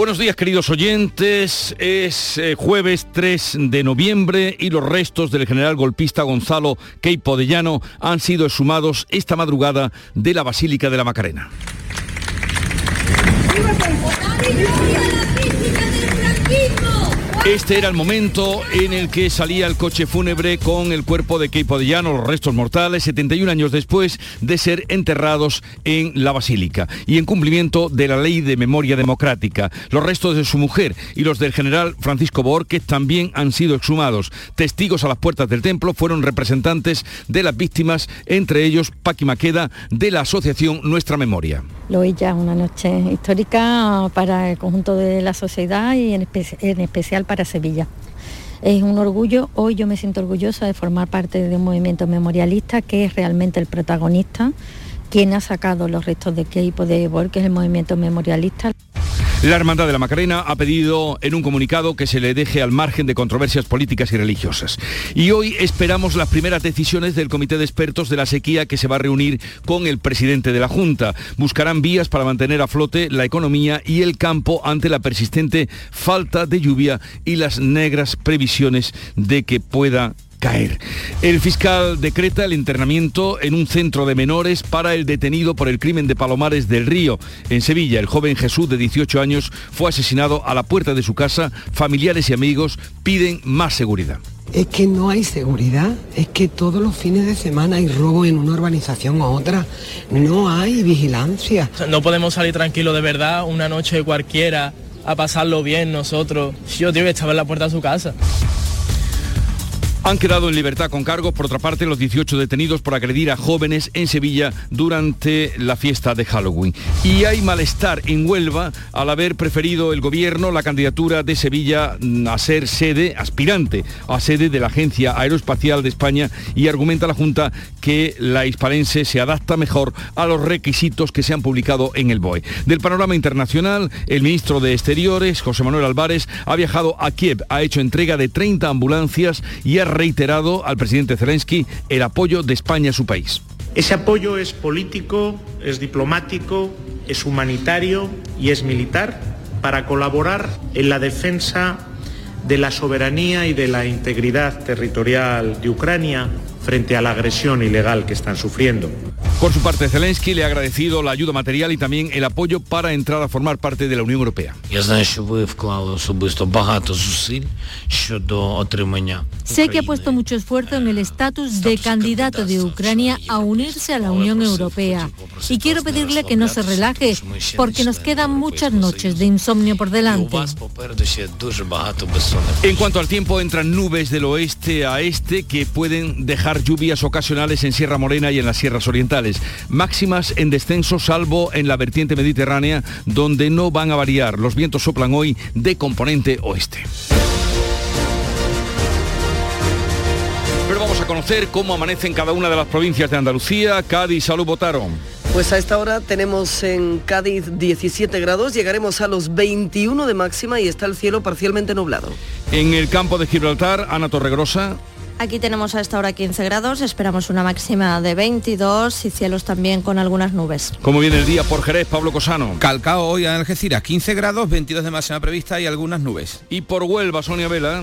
Buenos días queridos oyentes, es eh, jueves 3 de noviembre y los restos del general golpista Gonzalo Queipo de han sido exhumados esta madrugada de la Basílica de la Macarena. Este era el momento en el que salía el coche fúnebre con el cuerpo de Keipo de los restos mortales, 71 años después de ser enterrados en la Basílica y en cumplimiento de la ley de memoria democrática. Los restos de su mujer y los del general Francisco Borges también han sido exhumados. Testigos a las puertas del templo fueron representantes de las víctimas, entre ellos Paqui Maqueda de la asociación Nuestra Memoria. Lo ya una noche histórica para el conjunto de la sociedad y en, en especial para Sevilla. Es un orgullo, hoy yo me siento orgullosa de formar parte de un movimiento memorialista que es realmente el protagonista, quien ha sacado los restos de Keipo de Ebor, que es el movimiento memorialista. La Hermandad de la Macarena ha pedido en un comunicado que se le deje al margen de controversias políticas y religiosas. Y hoy esperamos las primeras decisiones del Comité de Expertos de la Sequía que se va a reunir con el presidente de la Junta. Buscarán vías para mantener a flote la economía y el campo ante la persistente falta de lluvia y las negras previsiones de que pueda caer. El fiscal decreta el internamiento en un centro de menores para el detenido por el crimen de Palomares del Río. En Sevilla, el joven Jesús de 18 años fue asesinado a la puerta de su casa. Familiares y amigos piden más seguridad. Es que no hay seguridad, es que todos los fines de semana hay robo en una urbanización u otra, no hay vigilancia. No podemos salir tranquilos de verdad una noche cualquiera a pasarlo bien nosotros. Yo, tío, que estaba en la puerta de su casa. Han quedado en libertad con cargos, por otra parte, los 18 detenidos por agredir a jóvenes en Sevilla durante la fiesta de Halloween. Y hay malestar en Huelva al haber preferido el gobierno la candidatura de Sevilla a ser sede, aspirante a sede de la Agencia Aeroespacial de España y argumenta la Junta que la hispalense se adapta mejor a los requisitos que se han publicado en el BOE. Del panorama internacional, el ministro de Exteriores, José Manuel Álvarez, ha viajado a Kiev, ha hecho entrega de 30 ambulancias y ha reiterado al presidente Zelensky el apoyo de España a su país. Ese apoyo es político, es diplomático, es humanitario y es militar para colaborar en la defensa de la soberanía y de la integridad territorial de Ucrania frente a la agresión ilegal que están sufriendo. Por su parte, Zelensky le ha agradecido la ayuda material y también el apoyo para entrar a formar parte de la Unión Europea. Sé que ha puesto mucho esfuerzo en el estatus de candidato de Ucrania a unirse a la Unión Europea y quiero pedirle que no se relaje porque nos quedan muchas noches de insomnio por delante. En cuanto al tiempo, entran nubes del oeste a este que pueden dejar lluvias ocasionales en Sierra Morena y en las sierras orientales. Máximas en descenso salvo en la vertiente mediterránea donde no van a variar. Los vientos soplan hoy de componente oeste. Pero vamos a conocer cómo amanece en cada una de las provincias de Andalucía. Cádiz, salud, votaron. Pues a esta hora tenemos en Cádiz 17 grados, llegaremos a los 21 de máxima y está el cielo parcialmente nublado. En el campo de Gibraltar, Ana Torregrosa. Aquí tenemos a esta hora 15 grados, esperamos una máxima de 22 y cielos también con algunas nubes. ¿Cómo viene el día por Jerez, Pablo Cosano? Calcao hoy en Algeciras, 15 grados, 22 de máxima prevista y algunas nubes. Y por Huelva, Sonia Vela.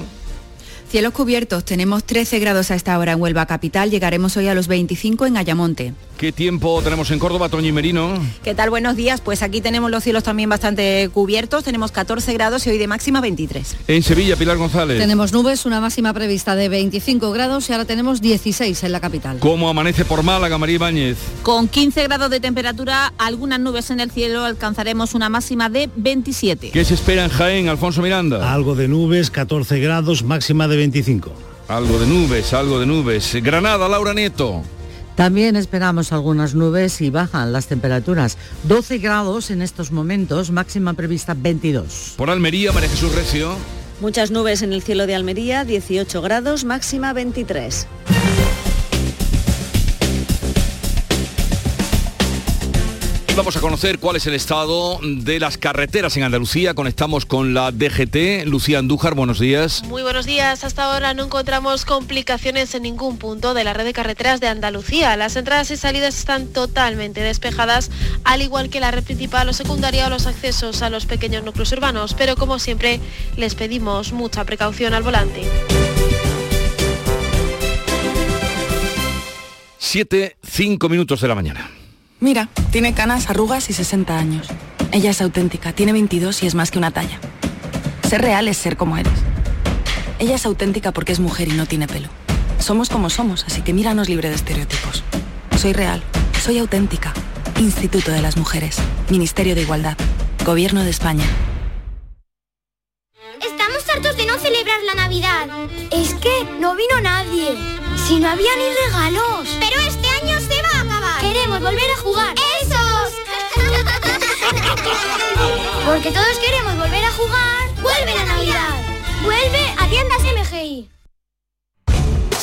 Cielos cubiertos, tenemos 13 grados a esta hora en Huelva Capital, llegaremos hoy a los 25 en Ayamonte. ¿Qué tiempo tenemos en Córdoba, Toñi Merino? ¿Qué tal? Buenos días. Pues aquí tenemos los cielos también bastante cubiertos. Tenemos 14 grados y hoy de máxima 23. En Sevilla, Pilar González. Tenemos nubes, una máxima prevista de 25 grados y ahora tenemos 16 en la capital. ¿Cómo amanece por Málaga, María Ibáñez? Con 15 grados de temperatura, algunas nubes en el cielo, alcanzaremos una máxima de 27. ¿Qué se espera en Jaén, Alfonso Miranda? Algo de nubes, 14 grados, máxima de 25. Algo de nubes, algo de nubes. Granada, Laura Nieto. También esperamos algunas nubes y bajan las temperaturas. 12 grados en estos momentos, máxima prevista 22. Por Almería, María Jesús Recio. Muchas nubes en el cielo de Almería, 18 grados, máxima 23. Vamos a conocer cuál es el estado de las carreteras en Andalucía. Conectamos con la DGT. Lucía Andújar, buenos días. Muy buenos días. Hasta ahora no encontramos complicaciones en ningún punto de la red de carreteras de Andalucía. Las entradas y salidas están totalmente despejadas, al igual que la red principal o secundaria o los accesos a los pequeños núcleos urbanos. Pero como siempre, les pedimos mucha precaución al volante. Siete, cinco minutos de la mañana. Mira, tiene canas, arrugas y 60 años. Ella es auténtica, tiene 22 y es más que una talla. Ser real es ser como eres. Ella es auténtica porque es mujer y no tiene pelo. Somos como somos, así que míranos libre de estereotipos. Soy real, soy auténtica. Instituto de las Mujeres, Ministerio de Igualdad, Gobierno de España. Estamos hartos de no celebrar la Navidad. Es que no vino nadie. Si no había ni regalos. Pero este Queremos volver a jugar. ¡Esos! Porque todos queremos volver a jugar. ¡Vuelve la Navidad! ¡Vuelve a tiendas MGI!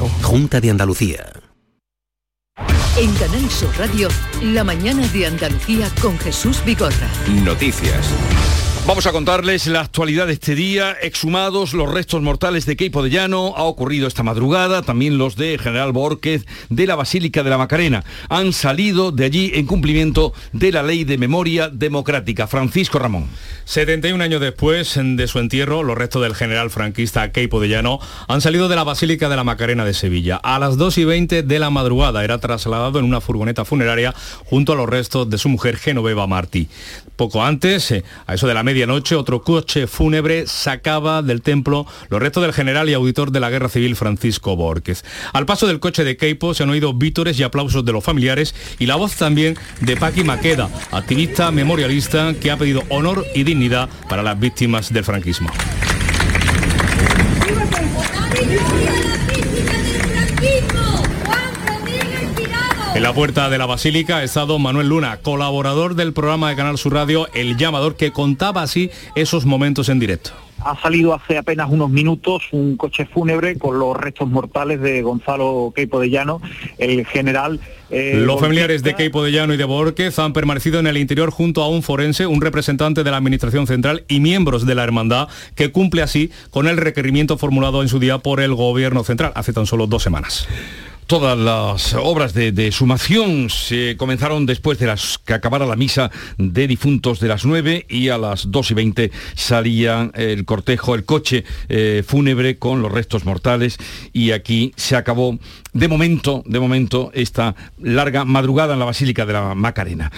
Junta de Andalucía. En Canal Sur Radio, la mañana de Andalucía con Jesús Vigorra. Noticias. Vamos a contarles la actualidad de este día. Exhumados los restos mortales de Queipo de Llano. Ha ocurrido esta madrugada. También los de General Borquez de la Basílica de la Macarena. Han salido de allí en cumplimiento de la ley de memoria democrática. Francisco Ramón. 71 años después de su entierro, los restos del general franquista Queipo de Llano han salido de la Basílica de la Macarena de Sevilla. A las 2 y 20 de la madrugada era trasladado en una furgoneta funeraria junto a los restos de su mujer Genoveva Martí. Poco antes, eh, a eso de la medianoche, otro coche fúnebre sacaba del templo los restos del general y auditor de la Guerra Civil Francisco Borges. Al paso del coche de Queipo se han oído vítores y aplausos de los familiares y la voz también de Paqui Maqueda, activista memorialista que ha pedido honor y dignidad para las víctimas del franquismo. En la puerta de la Basílica ha estado Manuel Luna, colaborador del programa de Canal Sur Radio El Llamador, que contaba así esos momentos en directo. Ha salido hace apenas unos minutos un coche fúnebre con los restos mortales de Gonzalo Queipo de Llano, el general. eh, Los familiares de Queipo de Llano y de Borquez han permanecido en el interior junto a un forense, un representante de la Administración Central y miembros de la hermandad, que cumple así con el requerimiento formulado en su día por el Gobierno Central hace tan solo dos semanas. Todas las obras de, sumación se comenzaron después de las que acabara la misa de difuntos de las 9 y a las 2 y 20 salía el cortejo, el coche eh, fúnebre con los restos mortales y aquí se acabó de momento, de momento, esta larga madrugada en la Basílica de la Macarena.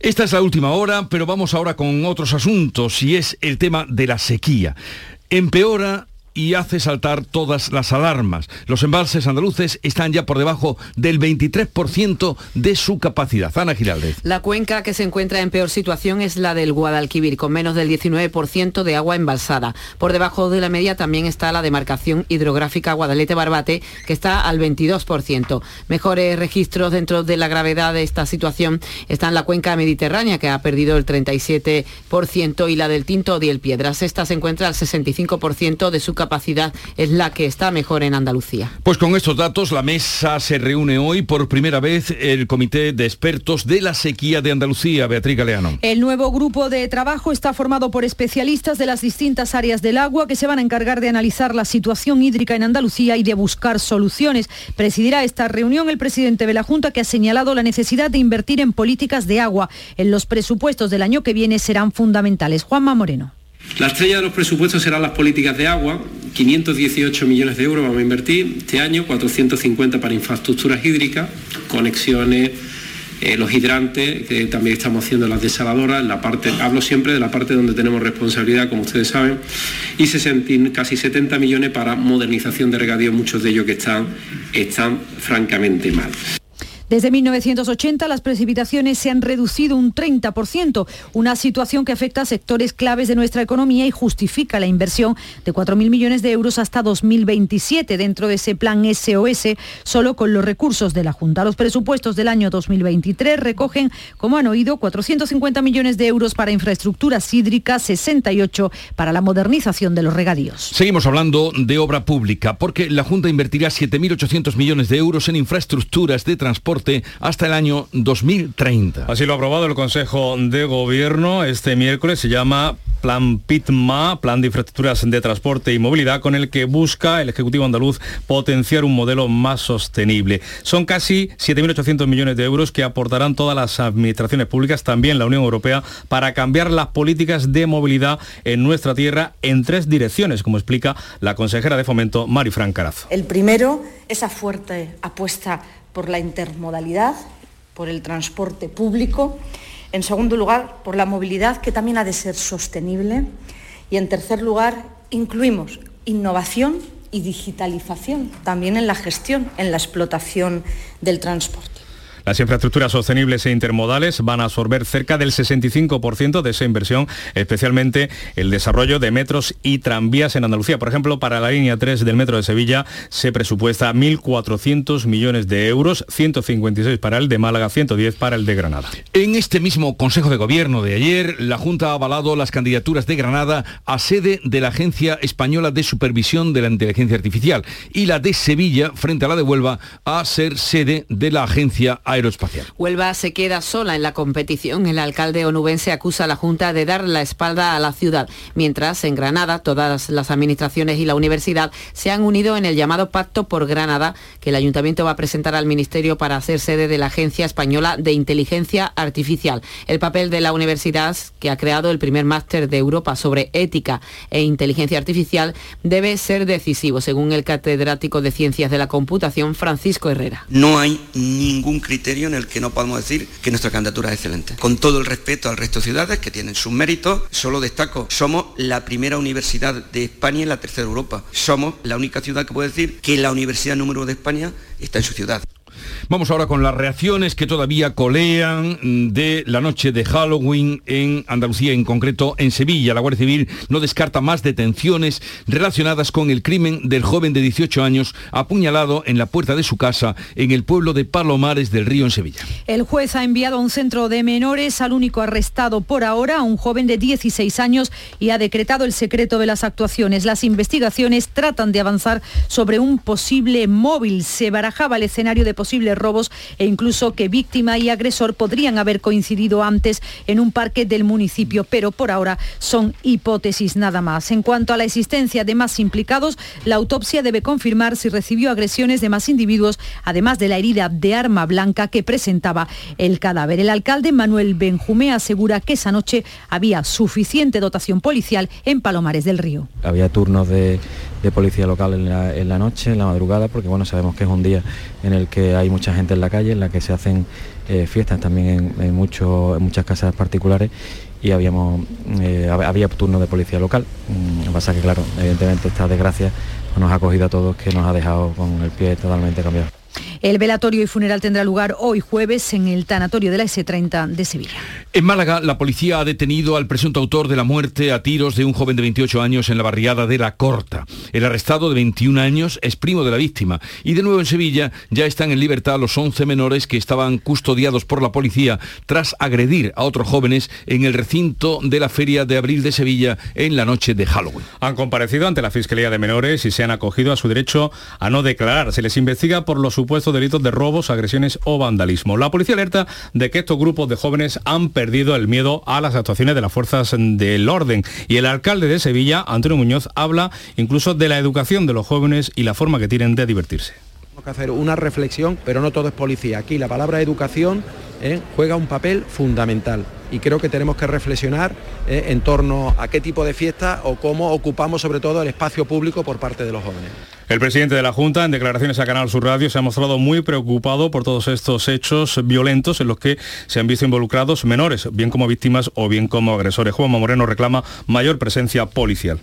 Esta es la última hora, pero vamos ahora con otros asuntos y es el tema de la sequía. Empeora y hace saltar todas las alarmas. Los embalses andaluces están ya por debajo del 23% de su capacidad. Ana Giraldez. La cuenca que se encuentra en peor situación es la del Guadalquivir, con menos del 19% de agua embalsada. Por debajo de la media también está la demarcación hidrográfica Guadalete-Barbate, que está al 22%. Mejores registros dentro de la gravedad de esta situación están la cuenca mediterránea, que ha perdido el 37%, y la del Tinto y el Piedras. Esta se encuentra al 65% de su capacidad, es la que está mejor en Andalucía. Pues con estos datos la mesa se reúne hoy por primera vez el Comité de Expertos de la Sequía de Andalucía, Beatriz Galeano. El nuevo grupo de trabajo está formado por especialistas de las distintas áreas del agua que se van a encargar de analizar la situación hídrica en Andalucía y de buscar soluciones. Presidirá esta reunión el presidente de la Junta que ha señalado la necesidad de invertir en políticas de agua. En los presupuestos del año que viene serán fundamentales. Juanma Moreno. La estrella de los presupuestos serán las políticas de agua, 518 millones de euros vamos a invertir este año, 450 para infraestructuras hídricas, conexiones, eh, los hidrantes, que también estamos haciendo las desaladoras, la parte, hablo siempre de la parte donde tenemos responsabilidad, como ustedes saben, y 60 casi 70 millones para modernización de regadío, muchos de ellos que están, están francamente mal. Desde 1980 las precipitaciones se han reducido un 30%, una situación que afecta a sectores claves de nuestra economía y justifica la inversión de 4.000 millones de euros hasta 2027 dentro de ese plan SOS, solo con los recursos de la Junta. Los presupuestos del año 2023 recogen, como han oído, 450 millones de euros para infraestructuras hídricas, 68 para la modernización de los regadíos. Seguimos hablando de obra pública, porque la Junta invertirá 7.800 millones de euros en infraestructuras de transporte hasta el año 2030. Así lo ha aprobado el Consejo de Gobierno este miércoles. Se llama Plan PITMA, Plan de Infraestructuras de Transporte y Movilidad, con el que busca el Ejecutivo andaluz potenciar un modelo más sostenible. Son casi 7.800 millones de euros que aportarán todas las administraciones públicas, también la Unión Europea, para cambiar las políticas de movilidad en nuestra tierra en tres direcciones, como explica la consejera de Fomento, Marifran Carazo. El primero, esa fuerte apuesta por la intermodalidad, por el transporte público. En segundo lugar, por la movilidad, que también ha de ser sostenible. Y en tercer lugar, incluimos innovación y digitalización también en la gestión, en la explotación del transporte. Las infraestructuras sostenibles e intermodales van a absorber cerca del 65% de esa inversión, especialmente el desarrollo de metros y tranvías en Andalucía. Por ejemplo, para la línea 3 del metro de Sevilla se presupuesta 1.400 millones de euros, 156 para el de Málaga, 110 para el de Granada. En este mismo Consejo de Gobierno de ayer, la Junta ha avalado las candidaturas de Granada a sede de la Agencia Española de Supervisión de la Inteligencia Artificial y la de Sevilla, frente a la de Huelva, a ser sede de la Agencia aeroespacial. Huelva se queda sola en la competición. El alcalde onubense acusa a la Junta de dar la espalda a la ciudad, mientras en Granada todas las administraciones y la universidad se han unido en el llamado Pacto por Granada, que el ayuntamiento va a presentar al Ministerio para hacer sede de la Agencia Española de Inteligencia Artificial. El papel de la universidad, que ha creado el primer máster de Europa sobre ética e inteligencia artificial, debe ser decisivo, según el catedrático de Ciencias de la Computación, Francisco Herrera. No hay ningún criterio en el que no podemos decir que nuestra candidatura es excelente. Con todo el respeto al resto de ciudades que tienen sus méritos, solo destaco, somos la primera universidad de España y la tercera Europa. Somos la única ciudad que puede decir que la universidad número de España está en su ciudad. Vamos ahora con las reacciones que todavía colean de la noche de Halloween en Andalucía, en concreto en Sevilla. La Guardia Civil no descarta más detenciones relacionadas con el crimen del joven de 18 años apuñalado en la puerta de su casa en el pueblo de Palomares del Río en Sevilla. El juez ha enviado a un centro de menores al único arrestado por ahora, un joven de 16 años, y ha decretado el secreto de las actuaciones. Las investigaciones tratan de avanzar sobre un posible móvil. Se barajaba el escenario de posibles robos e incluso que víctima y agresor podrían haber coincidido antes en un parque del municipio, pero por ahora son hipótesis nada más. En cuanto a la existencia de más implicados, la autopsia debe confirmar si recibió agresiones de más individuos, además de la herida de arma blanca que presentaba el cadáver. El alcalde Manuel Benjumé asegura que esa noche había suficiente dotación policial en Palomares del Río. Había turnos de, de policía local en la, noche, en la madrugada, porque bueno, sabemos que es un día en el que hay mucha gente en la calle, en la que se hacen eh, fiestas también en, muchas casas particulares y habíamos, eh, había turno de policía local. Lo que pasa que claro, evidentemente esta desgracia nos ha cogido a todos que nos ha dejado con el pie totalmente cambiado. El velatorio y funeral tendrá lugar hoy jueves en el tanatorio de la S30 de Sevilla. En Málaga, la policía ha detenido al presunto autor de la muerte a tiros de un joven de 28 años en la barriada de La Corta. El arrestado de 21 años es primo de la víctima. Y de nuevo en Sevilla ya están en libertad los 11 menores que estaban custodiados por la policía tras agredir a otros jóvenes en el recinto de la Feria de Abril de Sevilla en la noche de Halloween. Han comparecido ante la Fiscalía de Menores y se han acogido a su derecho a no declarar. Se les investiga por los supuestos delitos de robos, agresiones o vandalismo. La policía alerta de que estos grupos de jóvenes han perdido el miedo a las actuaciones de las fuerzas del orden. Y el alcalde de Sevilla, Antonio Muñoz, habla incluso de la educación de los jóvenes y la forma que tienen de divertirse. Que hacer una reflexión, pero no todo es policía. Aquí la palabra educación eh, juega un papel fundamental y creo que tenemos que reflexionar eh, en torno a qué tipo de fiesta o cómo ocupamos sobre todo el espacio público por parte de los jóvenes. El presidente de la Junta, en declaraciones a Canal Sur Radio, se ha mostrado muy preocupado por todos estos hechos violentos en los que se han visto involucrados menores, bien como víctimas o bien como agresores. Juanma Moreno reclama mayor presencia policial.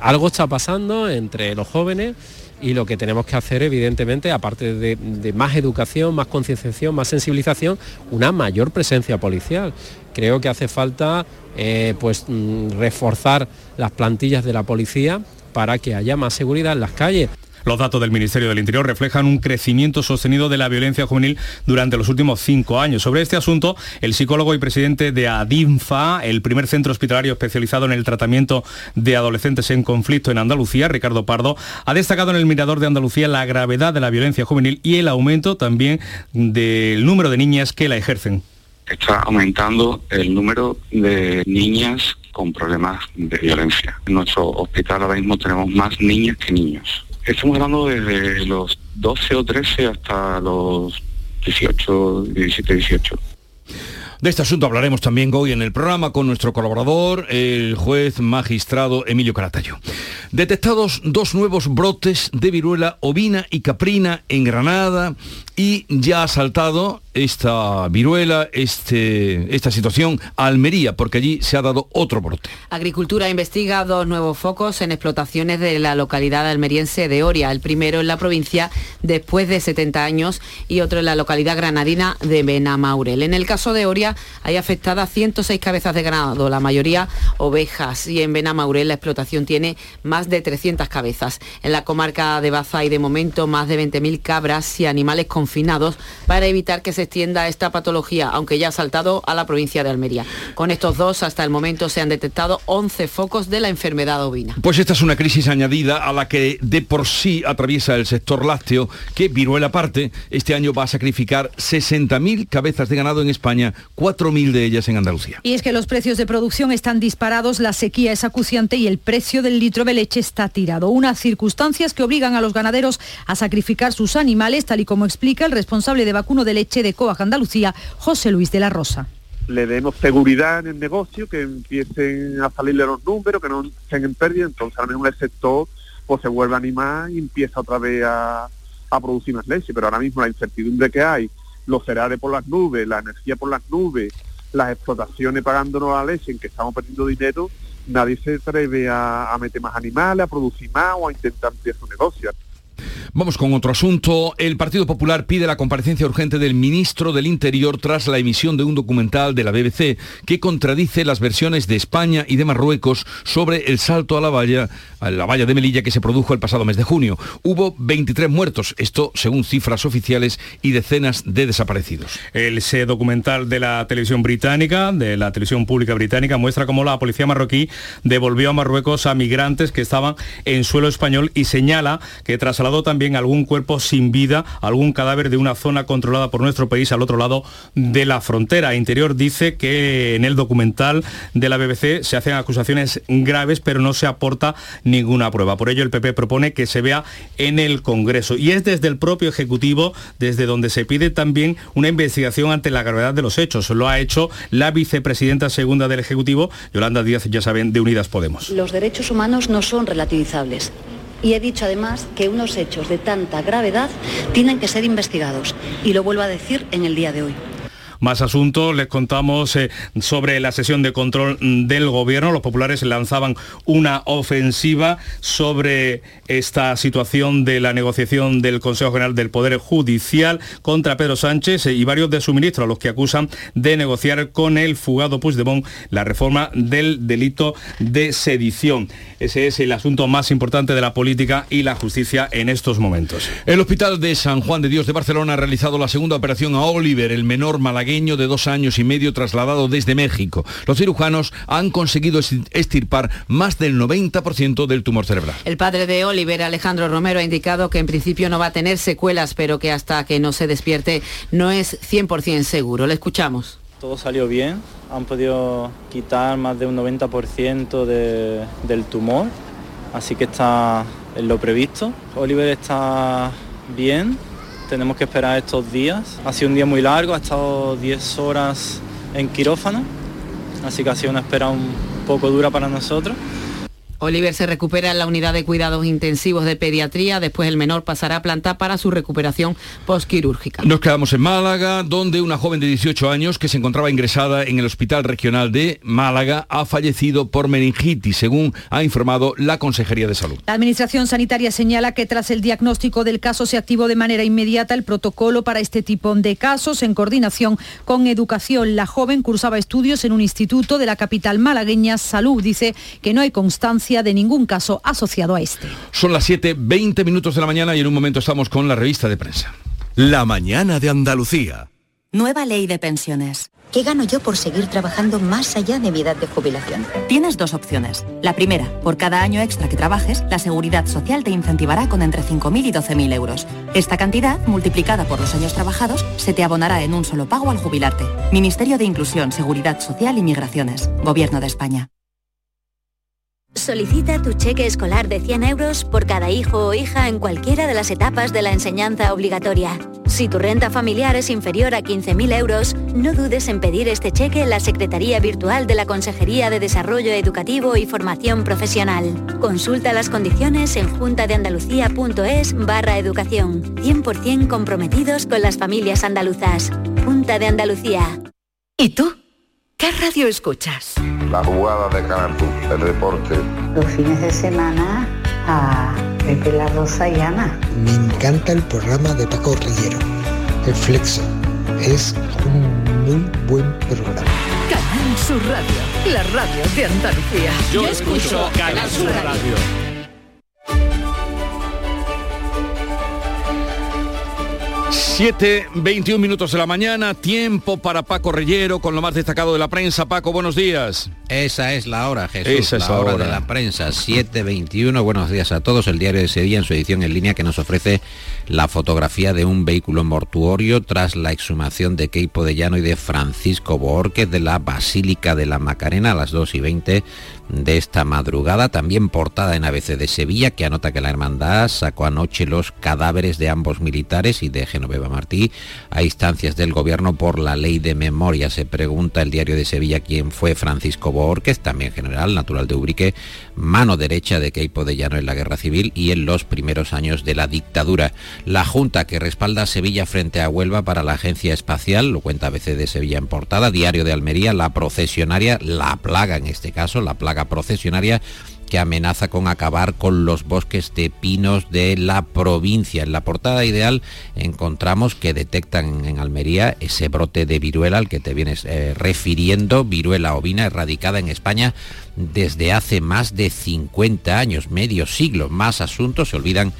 Algo está pasando entre los jóvenes y lo que tenemos que hacer evidentemente, aparte de, más educación, más concienciación, más sensibilización, una mayor presencia policial. Creo que hace falta eh, pues, mm, reforzar las plantillas de la policía para que haya más seguridad en las calles. Los datos del Ministerio del Interior reflejan un crecimiento sostenido de la violencia juvenil durante los últimos cinco años. Sobre este asunto, el psicólogo y presidente de ADINFA, el primer centro hospitalario especializado en el tratamiento de adolescentes en conflicto en Andalucía, Ricardo Pardo, ha destacado en el Mirador de Andalucía la gravedad de la violencia juvenil y el aumento también del número de niñas que la ejercen. Está aumentando el número de niñas con problemas de violencia. En nuestro hospital ahora mismo tenemos más niñas que niños. Estamos hablando desde los 12 o 13 hasta los 18, 17, 18. De este asunto hablaremos también hoy en el programa con nuestro colaborador, el juez magistrado Emilio Caratayo. Detectados dos nuevos brotes de viruela ovina y caprina en Granada y ya ha saltado esta viruela, este, esta situación a Almería, porque allí se ha dado otro brote. Agricultura investiga dos nuevos focos en explotaciones de la localidad almeriense de Oria, el primero en la provincia después de 70 años y otro en la localidad granadina de Benamaurel. En el caso de Oria hay afectadas 106 cabezas de ganado, la mayoría ovejas, y en Benamaurel la explotación tiene más de 300 cabezas. En la comarca de Baza hay de momento más de 20.000 cabras y animales confinados para evitar que se extienda esta patología, aunque ya ha saltado a la provincia de Almería. Con estos dos, hasta el momento se han detectado 11 focos de la enfermedad ovina. Pues esta es una crisis añadida a la que de por sí atraviesa el sector lácteo, que viruela aparte, este año va a sacrificar 60.000 cabezas de ganado en España, 4.000 de ellas en Andalucía. Y es que los precios de producción están disparados, la sequía es acuciante y el precio del litro de leche está tirado. Unas circunstancias que obligan a los ganaderos a sacrificar sus animales, tal y como explica el responsable de vacuno de leche de COAG Andalucía, José Luis de la Rosa. Le demos seguridad en el negocio, que empiecen a salirle los números, que no estén en pérdida, entonces al menos el sector pues se vuelve a animar y empieza otra vez a, producir más leche, pero ahora mismo la incertidumbre que hay, los cereales por las nubes, la energía por las nubes, las explotaciones pagándonos la leche en que estamos perdiendo dinero, nadie se atreve a, a meter más animales, a producir más o a intentar ampliar su negocio. Vamos con otro asunto. El Partido Popular pide la comparecencia urgente del ministro del Interior tras la emisión de un documental de la BBC que contradice las versiones de España y de Marruecos sobre el salto a la valla, a la valla de Melilla que se produjo el pasado mes de junio. Hubo 23 muertos, esto según cifras oficiales y decenas de desaparecidos. El documental de la televisión británica, de la televisión pública británica, muestra cómo la policía marroquí devolvió a Marruecos a migrantes que estaban en suelo español y señala que también algún cuerpo sin vida, algún cadáver de una zona controlada por nuestro país al otro lado de la frontera. Interior dice que en el documental de la BBC se hacen acusaciones graves, pero no se aporta ninguna prueba. Por ello, el PP propone que se vea en el Congreso. Y es desde el propio Ejecutivo desde donde se pide también una investigación ante la gravedad de los hechos. Lo ha hecho la vicepresidenta segunda del Ejecutivo, Yolanda Díaz, ya saben, de Unidas Podemos. Los derechos humanos no son relativizables. Y he dicho además que unos hechos de tanta gravedad tienen que ser investigados. Y lo vuelvo a decir en el día de hoy. Más asuntos, les contamos eh, sobre la sesión de control mm, del gobierno. Los populares lanzaban una ofensiva sobre esta situación de la negociación del Consejo General del Poder Judicial contra Pedro Sánchez y varios de sus ministros, los que acusan de negociar con el fugado Puigdemont la reforma del delito de sedición. Ese es el asunto más importante de la política y la justicia en estos momentos. El Hospital de San Juan de Dios de Barcelona ha realizado la segunda operación a Oliver, el menor malagueño de dos años y medio trasladado desde México. Los cirujanos han conseguido estirpar más del 90% del tumor cerebral. El padre de Oliver, Alejandro Romero, ha indicado que en principio no va a tener secuelas, pero que hasta que no se despierte no es 100% seguro. Le escuchamos. Todo salió bien, han podido quitar más de un 90% de, del tumor, así que está en lo previsto. Oliver está bien, tenemos que esperar estos días. Ha sido un día muy largo, ha estado 10 horas en quirófano, así que ha sido una espera un poco dura para nosotros. Oliver se recupera en la unidad de cuidados intensivos de pediatría, después el menor pasará a planta para su recuperación postquirúrgica. Nos quedamos en Málaga, donde una joven de 18 años que se encontraba ingresada en el Hospital Regional de Málaga ha fallecido por meningitis, según ha informado la Consejería de Salud. La Administración Sanitaria señala que tras el diagnóstico del caso se activó de manera inmediata el protocolo para este tipo de casos en coordinación con educación. La joven cursaba estudios en un instituto de la capital malagueña. Salud dice que no hay constancia de ningún caso asociado a este. Son las 7, 20 minutos de la mañana y en un momento estamos con la revista de prensa. La mañana de Andalucía. Nueva ley de pensiones. ¿Qué gano yo por seguir trabajando más allá de mi edad de jubilación? Tienes dos opciones. La primera, por cada año extra que trabajes, la Seguridad Social te incentivará con entre 5.000 y 12.000 euros. Esta cantidad, multiplicada por los años trabajados, se te abonará en un solo pago al jubilarte. Ministerio de Inclusión, Seguridad Social y Migraciones. Gobierno de España. Solicita tu cheque escolar de 100 euros por cada hijo o hija en cualquiera de las etapas de la enseñanza obligatoria. Si tu renta familiar es inferior a 15.000 euros, no dudes en pedir este cheque en la Secretaría Virtual de la Consejería de Desarrollo Educativo y Formación Profesional. Consulta las condiciones en juntadeandalucía.es barra educación. 100% comprometidos con las familias andaluzas. Junta de Andalucía. ¿Y tú? ¿Qué radio escuchas? La jugada de Canal el deporte. Los fines de semana a Pepe La Rosa y Ana. Me encanta el programa de Paco Rillero, El Flexo. Es un muy buen programa. Canal Sur Radio, la radio de Andalucía. Yo, escucho Canal Sur radio. 7, 21 minutos de la mañana, tiempo para Paco Reyero con lo más destacado de la prensa. Paco, buenos días. Esa es la hora, Jesús. Esa es la hora, hora. de la prensa, 7.21. Buenos días a todos. El diario de Sevilla en su edición en línea que nos ofrece la fotografía de un vehículo mortuorio tras la exhumación de Keipo de Llano y de Francisco Borges de la Basílica de la Macarena a las 2 y 20 de esta madrugada. También portada en ABC de Sevilla que anota que la hermandad sacó anoche los cadáveres de ambos militares y de Genoveva Martí a instancias del gobierno por la ley de memoria. Se pregunta el diario de Sevilla quién fue Francisco Borges, también general, natural de Ubrique, mano derecha de Keipo de Llano en la guerra civil y en los primeros años de la dictadura. La Junta que respalda a Sevilla frente a Huelva para la Agencia Espacial, lo cuenta ABC de Sevilla en portada, Diario de Almería, la procesionaria, la plaga en este caso, la plaga procesionaria que amenaza con acabar con los bosques de pinos de la provincia. En la portada ideal encontramos que detectan en Almería ese brote de viruela al que te vienes eh, refiriendo, viruela ovina erradicada en España desde hace más de 50 años, medio siglo. Más asuntos se olvidan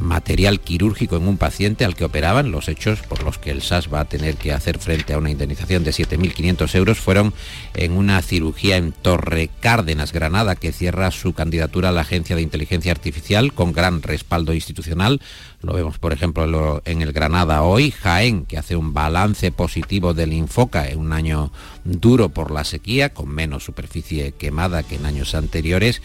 material quirúrgico en un paciente al que operaban. Los hechos por los que el SAS va a tener que hacer frente a una indemnización de 7.500 euros fueron en una cirugía en Torre Cárdenas, Granada, que cierra su candidatura a la Agencia de Inteligencia Artificial con gran respaldo institucional. Lo vemos, por ejemplo, en el Granada hoy. Jaén, que hace un balance positivo del Infoca en un año duro por la sequía, con menos superficie quemada que en años anteriores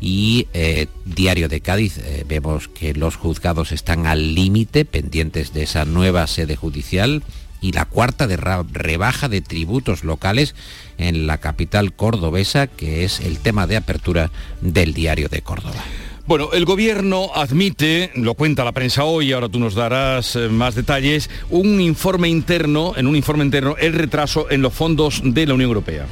y eh, Diario de Cádiz eh, vemos que los juzgados están al límite pendientes de esa nueva sede judicial y la cuarta de rebaja de tributos locales en la capital cordobesa que es el tema de apertura del Diario de Córdoba. Bueno, el gobierno admite, lo cuenta la prensa hoy, ahora tú nos darás eh, más detalles, un informe interno, en un informe interno, el retraso en los fondos de la Unión Europea.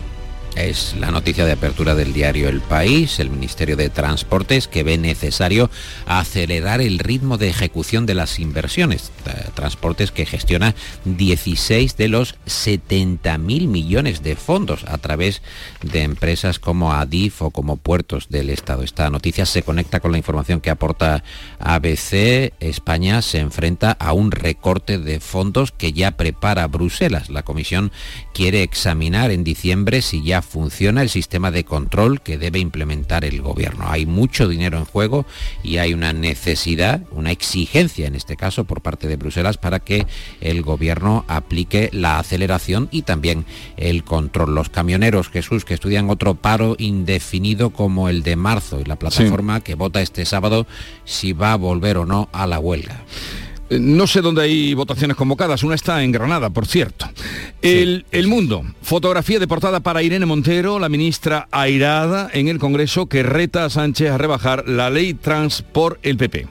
Es la noticia de apertura del diario El País, el Ministerio de Transportes, que ve necesario acelerar el ritmo de ejecución de las inversiones. Tra- Transportes que gestiona 16 de los 70.000 millones de fondos a través de empresas como Adif o como puertos del Estado. Esta noticia se conecta con la información que aporta ABC. España se enfrenta a un recorte de fondos que ya prepara Bruselas. La Comisión quiere examinar en diciembre si ya funciona el sistema de control que debe implementar el gobierno. Hay mucho dinero en juego y hay una necesidad, una exigencia en este caso por parte de Bruselas para que el gobierno aplique la aceleración y también el control. Los camioneros, Jesús, que estudian otro paro indefinido como el de marzo y la plataforma que vota este sábado si va a volver o no a la huelga. Eh, No sé dónde hay votaciones convocadas, una está en Granada, por cierto. El, el Mundo, fotografía de portada para Irene Montero, la ministra airada en el Congreso que reta a Sánchez a rebajar la ley trans por el PP.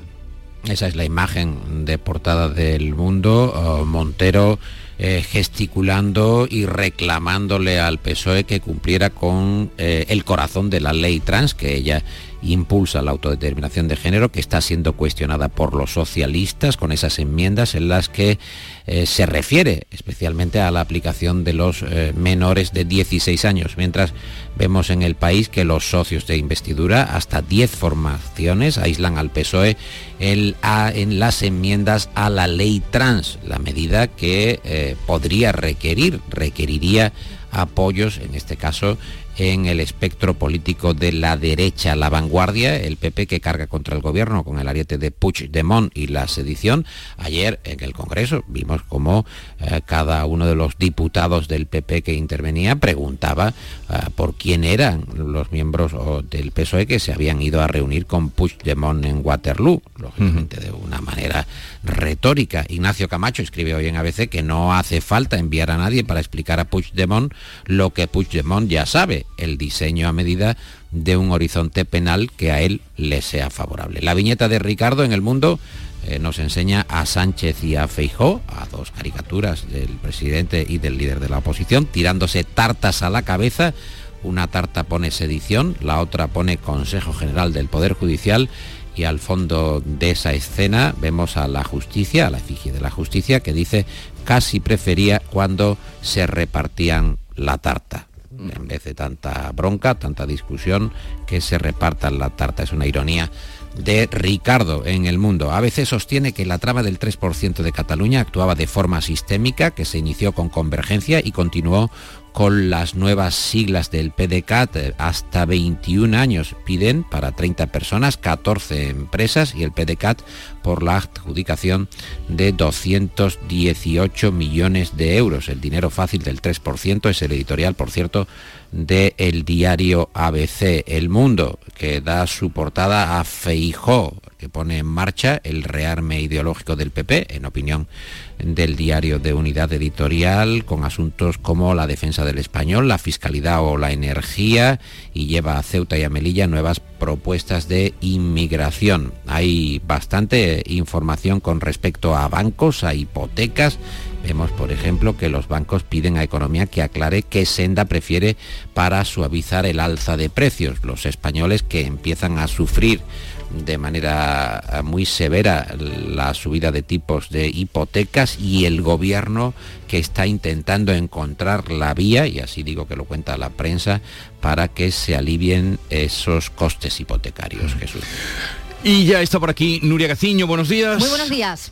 Esa es la imagen de portada del mundo. Oh, Montero eh, gesticulando y reclamándole al PSOE que cumpliera con eh, el corazón de la ley trans, que ella impulsa la autodeterminación de género, que está siendo cuestionada por los socialistas con esas enmiendas en las que eh, se refiere especialmente a la aplicación de los eh, menores de 16 años, mientras vemos en el país que los socios de investidura, hasta 10 formaciones, aíslan al PSOE el, a- en las enmiendas a la ley trans, la medida que eh, podría requerir, requeriría apoyos, en este caso, en el espectro político de la derecha, la vanguardia, el PP que carga contra el gobierno con el ariete de Puigdemont y la sedición. Ayer en el Congreso vimos cómo eh, cada uno de los diputados del PP que intervenía preguntaba eh, por quién eran los miembros del PSOE que se habían ido a reunir con Puigdemont en Waterloo, lógicamente de una manera retórica. Ignacio Camacho escribe hoy en ABC que no hace falta enviar a nadie para explicar a Puigdemont lo que Puigdemont ya sabe, el diseño a medida de un horizonte penal que a él le sea favorable. La viñeta de Ricardo en el mundo eh, nos enseña a Sánchez y a Feijó, a dos caricaturas del presidente y del líder de la oposición, tirándose tartas a la cabeza. Una tarta pone sedición, la otra pone Consejo General del Poder Judicial y al fondo de esa escena vemos a la justicia, a la efigie de la justicia, que dice casi prefería cuando se repartían la tarta. En vez de tanta bronca, tanta discusión, que se repartan la tarta. Es una ironía de Ricardo en el mundo. ABC sostiene que la trama del 3% de Cataluña actuaba de forma sistémica, que se inició con convergencia y continuó con las nuevas siglas del PDCAT eh, hasta 21 años. Piden para 30 personas, 14 empresas y el PDCAT por la adjudicación de 218 millones de euros. El dinero fácil del 3% es el editorial, por cierto, de el diario ABC El Mundo, que da su portada a Feijó, que pone en marcha el rearme ideológico del PP, en opinión del diario de Unidad Editorial, con asuntos como la defensa del español, la fiscalidad o la energía, y lleva a Ceuta y a Melilla nuevas propuestas de inmigración. Hay bastante información con respecto a bancos, a hipotecas, Vemos, por ejemplo, que los bancos piden a Economía que aclare qué senda prefiere para suavizar el alza de precios. Los españoles que empiezan a sufrir de manera muy severa la subida de tipos de hipotecas y el gobierno que está intentando encontrar la vía, y así digo que lo cuenta la prensa, para que se alivien esos costes hipotecarios, Jesús. Y ya está por aquí Nuria Gaciño, buenos días. Muy buenos días.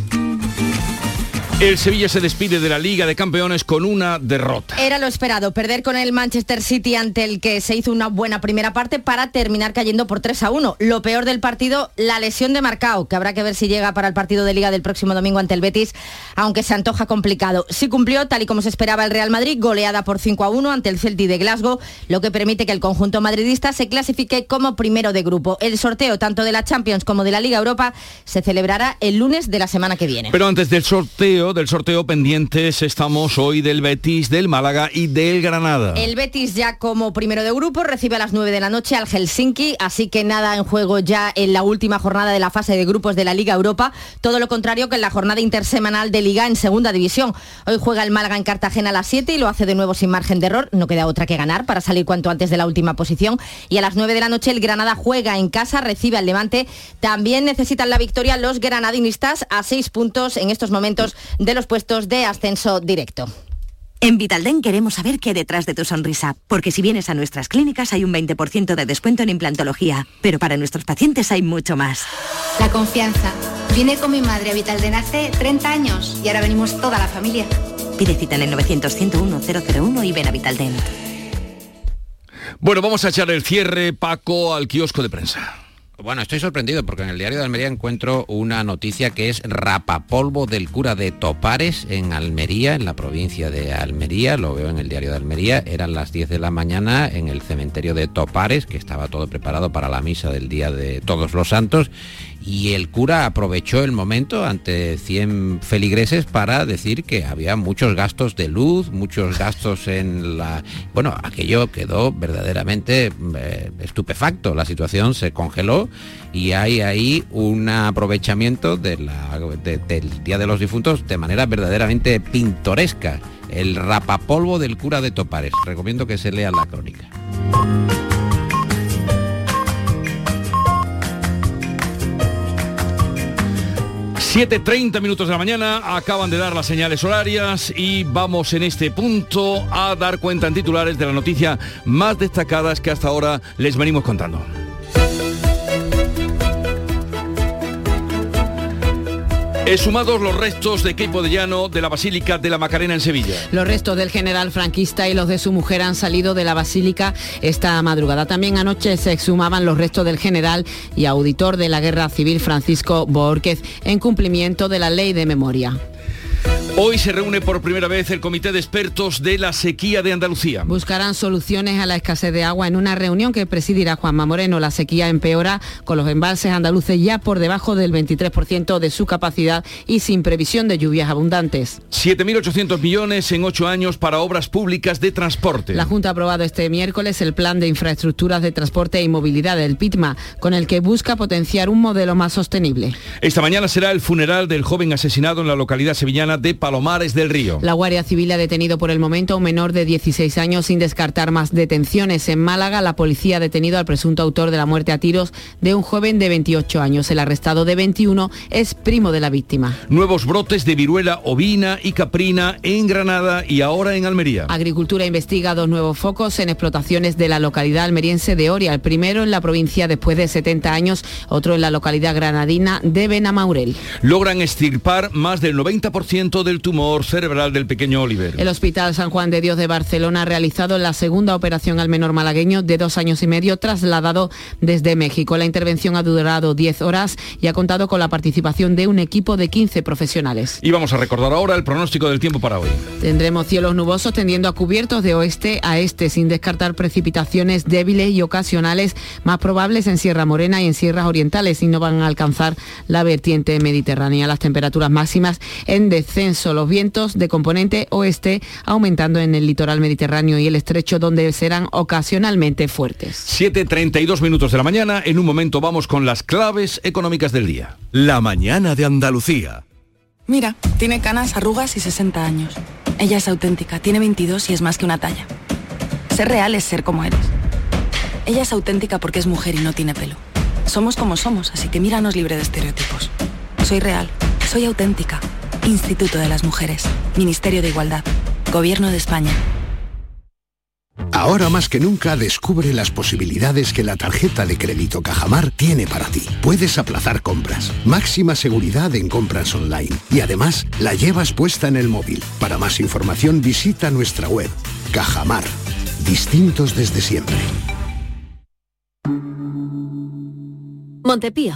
El Sevilla se despide de la Liga de Campeones con una derrota. Era lo esperado, perder con el Manchester City ante el que se hizo una buena primera parte para terminar cayendo por 3 a 1. Lo peor del partido, la lesión de Marcao, que habrá que ver si llega para el partido de Liga del próximo domingo ante el Betis, aunque se antoja complicado. Sí cumplió, tal y como se esperaba el Real Madrid, goleada por 5 a 1 ante el Celtic de Glasgow, lo que permite que el conjunto madridista se clasifique como primero de grupo. El sorteo tanto de la Champions como de la Liga Europa se celebrará el lunes de la semana que viene. Pero antes del sorteo, del sorteo pendientes, estamos hoy del Betis, del Málaga y del Granada. El Betis ya como primero de grupo recibe a las 9 de la noche al Helsinki, así que nada en juego ya en la última jornada de la fase de grupos de la Liga Europa, todo lo contrario que en la jornada intersemanal de Liga en Segunda División. Hoy juega el Málaga en Cartagena a las 7 y lo hace de nuevo sin margen de error, no queda otra que ganar para salir cuanto antes de la última posición y a las 9 de la noche el Granada juega en casa, recibe al Levante, también necesitan la victoria los granadinistas a 6 puntos en estos momentos de los puestos de ascenso directo. En Vitalden queremos saber qué hay detrás de tu sonrisa, porque si vienes a nuestras clínicas hay un 20% de descuento en implantología, pero para nuestros pacientes hay mucho más. La confianza. Vine con mi madre a Vitalden hace 30 años y ahora venimos toda la familia. Pide cita en el 900-101-001 y ven a Vitalden. Bueno, vamos a echar el cierre, Paco, al kiosco de prensa. Bueno, estoy sorprendido porque en el diario de Almería encuentro una noticia que es rapapolvo del cura de Topares en Almería, en la provincia de Almería. Lo veo en el diario de Almería. Eran las 10 de la mañana en el cementerio de Topares, que estaba todo preparado para la misa del día de Todos los Santos y el cura aprovechó el momento ante 100 feligreses para decir que había muchos gastos de luz, muchos gastos en la... Bueno, aquello quedó verdaderamente eh, estupefacto, la situación se congeló y hay ahí un aprovechamiento del Día de los Difuntos de manera verdaderamente pintoresca. El rapapolvo del cura de Topares. Recomiendo que se lea la crónica. 7.30 minutos de la mañana, acaban de dar las señales horarias y vamos en este punto a dar cuenta en titulares de las noticias más destacadas que hasta ahora les venimos contando. Exhumados los restos de Keipo de Llano de la Basílica de la Macarena en Sevilla. Los restos del general franquista y los de su mujer han salido de la Basílica esta madrugada. También anoche se exhumaban los restos del general y auditor de la Guerra Civil Francisco Borquez en cumplimiento de la ley de memoria. Hoy se reúne por primera vez el Comité de Expertos de la Sequía de Andalucía. Buscarán soluciones a la escasez de agua en una reunión que presidirá Juanma Moreno. La sequía empeora con los embalses andaluces ya por debajo del 23% de su capacidad y sin previsión de lluvias abundantes. 7.800 millones en ocho años para obras públicas de transporte. La Junta ha aprobado este miércoles el Plan de Infraestructuras de Transporte y Movilidad del PITMA, con el que busca potenciar un modelo más sostenible. Esta mañana será el funeral del joven asesinado en la localidad sevillana de Palomares del Río. La Guardia Civil ha detenido por el momento a un menor de 16 años sin descartar más detenciones. En Málaga, la policía ha detenido al presunto autor de la muerte a tiros de un joven de 28 años. El arrestado de 21 es primo de la víctima. Nuevos brotes de viruela ovina y caprina en Granada y ahora en Almería. Agricultura investiga dos nuevos focos en explotaciones de la localidad almeriense de Oria. El primero en la provincia después de 70 años, otro en la localidad granadina de Benamaurel. Logran estirpar más del 90% de el tumor cerebral del pequeño Oliver. El Hospital San Juan de Dios de Barcelona ha realizado la segunda operación al menor malagueño de dos años y medio trasladado desde México. La intervención ha durado 10 horas y ha contado con la participación de un equipo de 15 profesionales. Y vamos a recordar ahora el pronóstico del tiempo para hoy. Tendremos cielos nubosos tendiendo a cubiertos de oeste a este sin descartar precipitaciones débiles y ocasionales más probables en Sierra Morena y en sierras orientales y no van a alcanzar la vertiente mediterránea. Las temperaturas máximas en descenso los vientos de componente oeste aumentando en el litoral mediterráneo y el estrecho donde serán ocasionalmente fuertes. 7.32 minutos de la mañana, en un momento vamos con las claves económicas del día. La mañana de Andalucía. Mira, tiene canas, arrugas y 60 años. Ella es auténtica, tiene 22 y es más que una talla. Ser real es ser como eres. Ella es auténtica porque es mujer y no tiene pelo. Somos como somos, así que míranos libre de estereotipos. Soy real, soy auténtica. Instituto de las Mujeres, Ministerio de Igualdad, Gobierno de España. Ahora más que nunca descubre las posibilidades que la tarjeta de crédito Cajamar tiene para ti. Puedes aplazar compras, máxima seguridad en compras online y además la llevas puesta en el móvil. Para más información visita nuestra web. Cajamar. Distintos desde siempre. Montepío,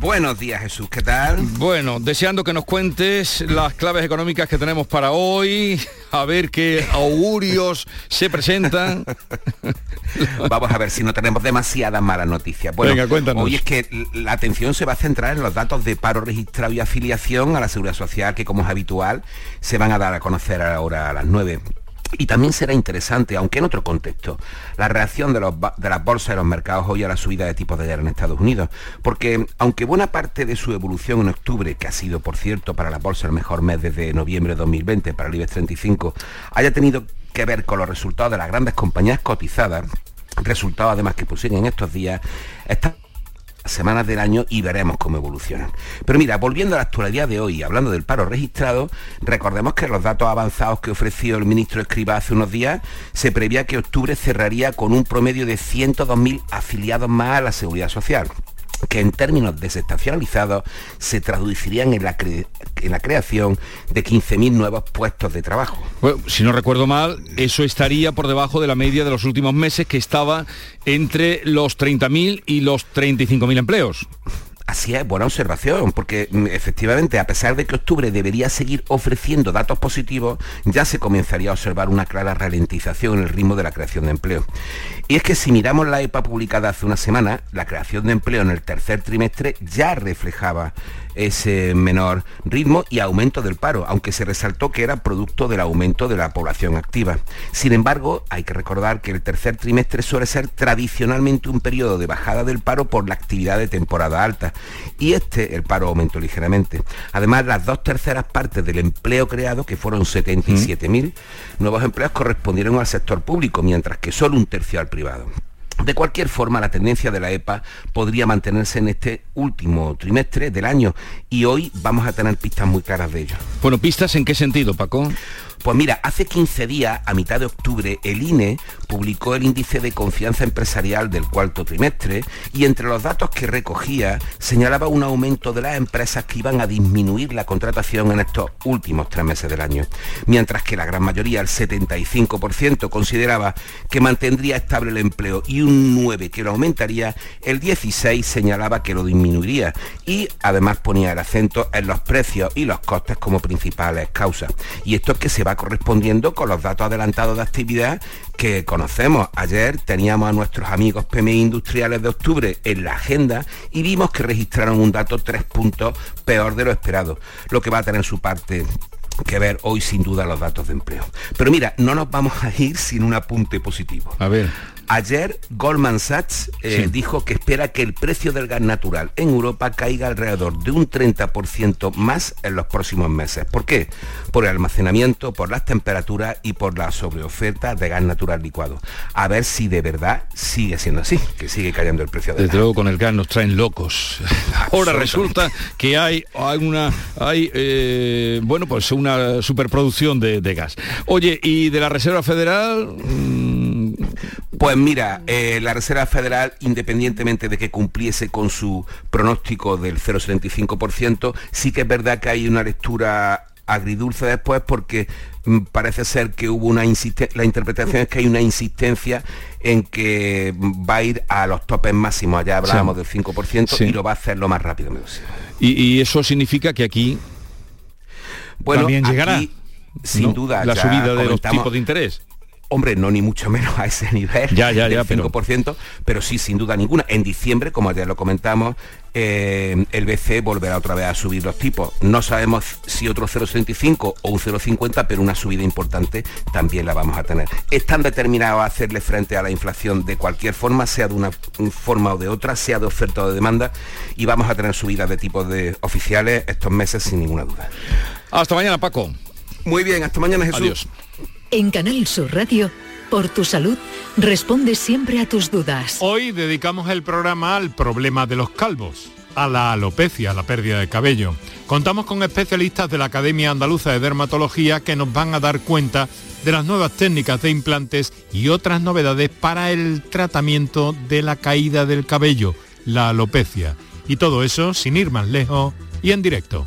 Buenos días Jesús, ¿qué tal? Bueno, deseando que nos cuentes las claves económicas que tenemos para hoy, a ver qué augurios se presentan. Vamos a ver si no tenemos demasiadas malas noticias. Bueno, Venga, cuéntanos. hoy es que la atención se va a centrar en los datos de paro registrado y afiliación a la Seguridad Social, que como es habitual, se van a dar a conocer ahora a las 9. Y también será interesante, aunque en otro contexto, la reacción de, los, de, las bolsas de los mercados hoy a la subida de tipos de guerra en Estados Unidos. Porque aunque buena parte de su evolución en octubre, que ha sido, por cierto, para la bolsa el mejor mes desde noviembre de 2020, para el IBEX 35, haya tenido que ver con los resultados de las grandes compañías cotizadas, resultados además que pusieron en estos días, está semanas del año y veremos cómo evolucionan. Pero mira, volviendo a la actualidad de hoy, hablando del paro registrado, recordemos que los datos avanzados que ofreció el ministro Escriba hace unos días, se prevía que octubre cerraría con un promedio de 102.000 afiliados más a la seguridad social que en términos desestacionalizados se traducirían en la, creación de 15.000 nuevos puestos de trabajo. si no recuerdo mal, eso estaría por debajo de la media de los últimos meses, que estaba entre los 30.000 y los 35.000 empleos. Así es, buena observación, porque mm, efectivamente, a pesar de que octubre debería seguir ofreciendo datos positivos, ya se comenzaría a observar una clara ralentización en el ritmo de la creación de empleo. Y es que si miramos la EPA publicada hace una semana, la creación de empleo en el tercer trimestre ya reflejaba ese menor ritmo y aumento del paro, aunque se resaltó que era producto del aumento de la población activa. Sin embargo, hay que recordar que el tercer trimestre suele ser tradicionalmente un periodo de bajada del paro por la actividad de temporada alta y este, el paro aumentó ligeramente. Además, las dos terceras partes del empleo creado, que fueron 77.000 nuevos empleos, correspondieron al sector público, mientras que solo un tercio al privado. De cualquier forma, la tendencia de la EPA podría mantenerse en este último trimestre del año y hoy vamos a tener pistas muy claras de ello. Bueno, pistas en qué sentido, Paco? Pues mira, hace 15 días, a mitad de octubre, el INE publicó el índice de confianza empresarial del cuarto trimestre y entre los datos que recogía señalaba un aumento de las empresas que iban a disminuir la contratación en estos últimos tres meses del año, mientras que la gran mayoría, el 75%, consideraba que mantendría estable el empleo y un 9% que lo aumentaría, el 16% señalaba que lo disminuiría y además ponía el acento en los precios y los costes como principales causas. Y esto es que se va correspondiendo con los datos adelantados de actividad que conocemos. Ayer teníamos a nuestros amigos PMI industriales de octubre en la agenda y vimos que registraron un dato tres puntos peor de lo esperado, lo que va a tener su parte que ver hoy sin duda los datos de empleo. Pero mira, no nos vamos a ir sin un apunte positivo. A ver. Ayer Goldman Sachs eh, dijo que espera que el precio del gas natural en Europa caiga alrededor de un 30% más en los próximos meses. ¿Por qué? Por el almacenamiento, por las temperaturas y por la sobreoferta de gas natural licuado. A ver si de verdad sigue siendo así, que sigue cayendo el precio del Desde luego con el gas nos traen locos. Ahora resulta que hay, hay una hay eh, bueno pues una superproducción de, gas. Oye, y de la Reserva Federal. Mm, pues mira, eh, la Reserva Federal, independientemente de que cumpliese con su pronóstico del 0,75%, sí que es verdad que hay una lectura agridulce después porque mm, parece ser que hubo una insistencia, la interpretación es que hay una insistencia en que va a ir a los topes máximos, allá hablábamos del 5% y lo va a hacer lo más rápido ¿Y, eso significa que aquí bueno, también llegará sin duda la subida de los tipos de interés Hombre, no ni mucho menos a ese nivel ya, ya, ya, del 5%, pero... sí, sin duda ninguna. En diciembre, como ya lo comentamos, eh, el BC volverá otra vez a subir los tipos. No sabemos si otro 0,75 o un 0,50, pero una subida importante también la vamos a tener. Están determinados a hacerle frente a la inflación de cualquier forma, sea de una forma o de otra, sea de oferta o de demanda, y vamos a tener subidas de tipos de oficiales estos meses sin ninguna duda. Hasta mañana, Paco. Muy bien, hasta mañana, Jesús. Adiós. En Canal Sur Radio, por tu salud, responde siempre a tus dudas. Hoy dedicamos el programa al problema de los calvos, a la alopecia, la pérdida de cabello. Contamos con especialistas de la Academia Andaluza de Dermatología que nos van a dar cuenta de las nuevas técnicas de implantes y otras novedades para el tratamiento de la caída del cabello, la alopecia. Y todo eso sin ir más lejos y en directo.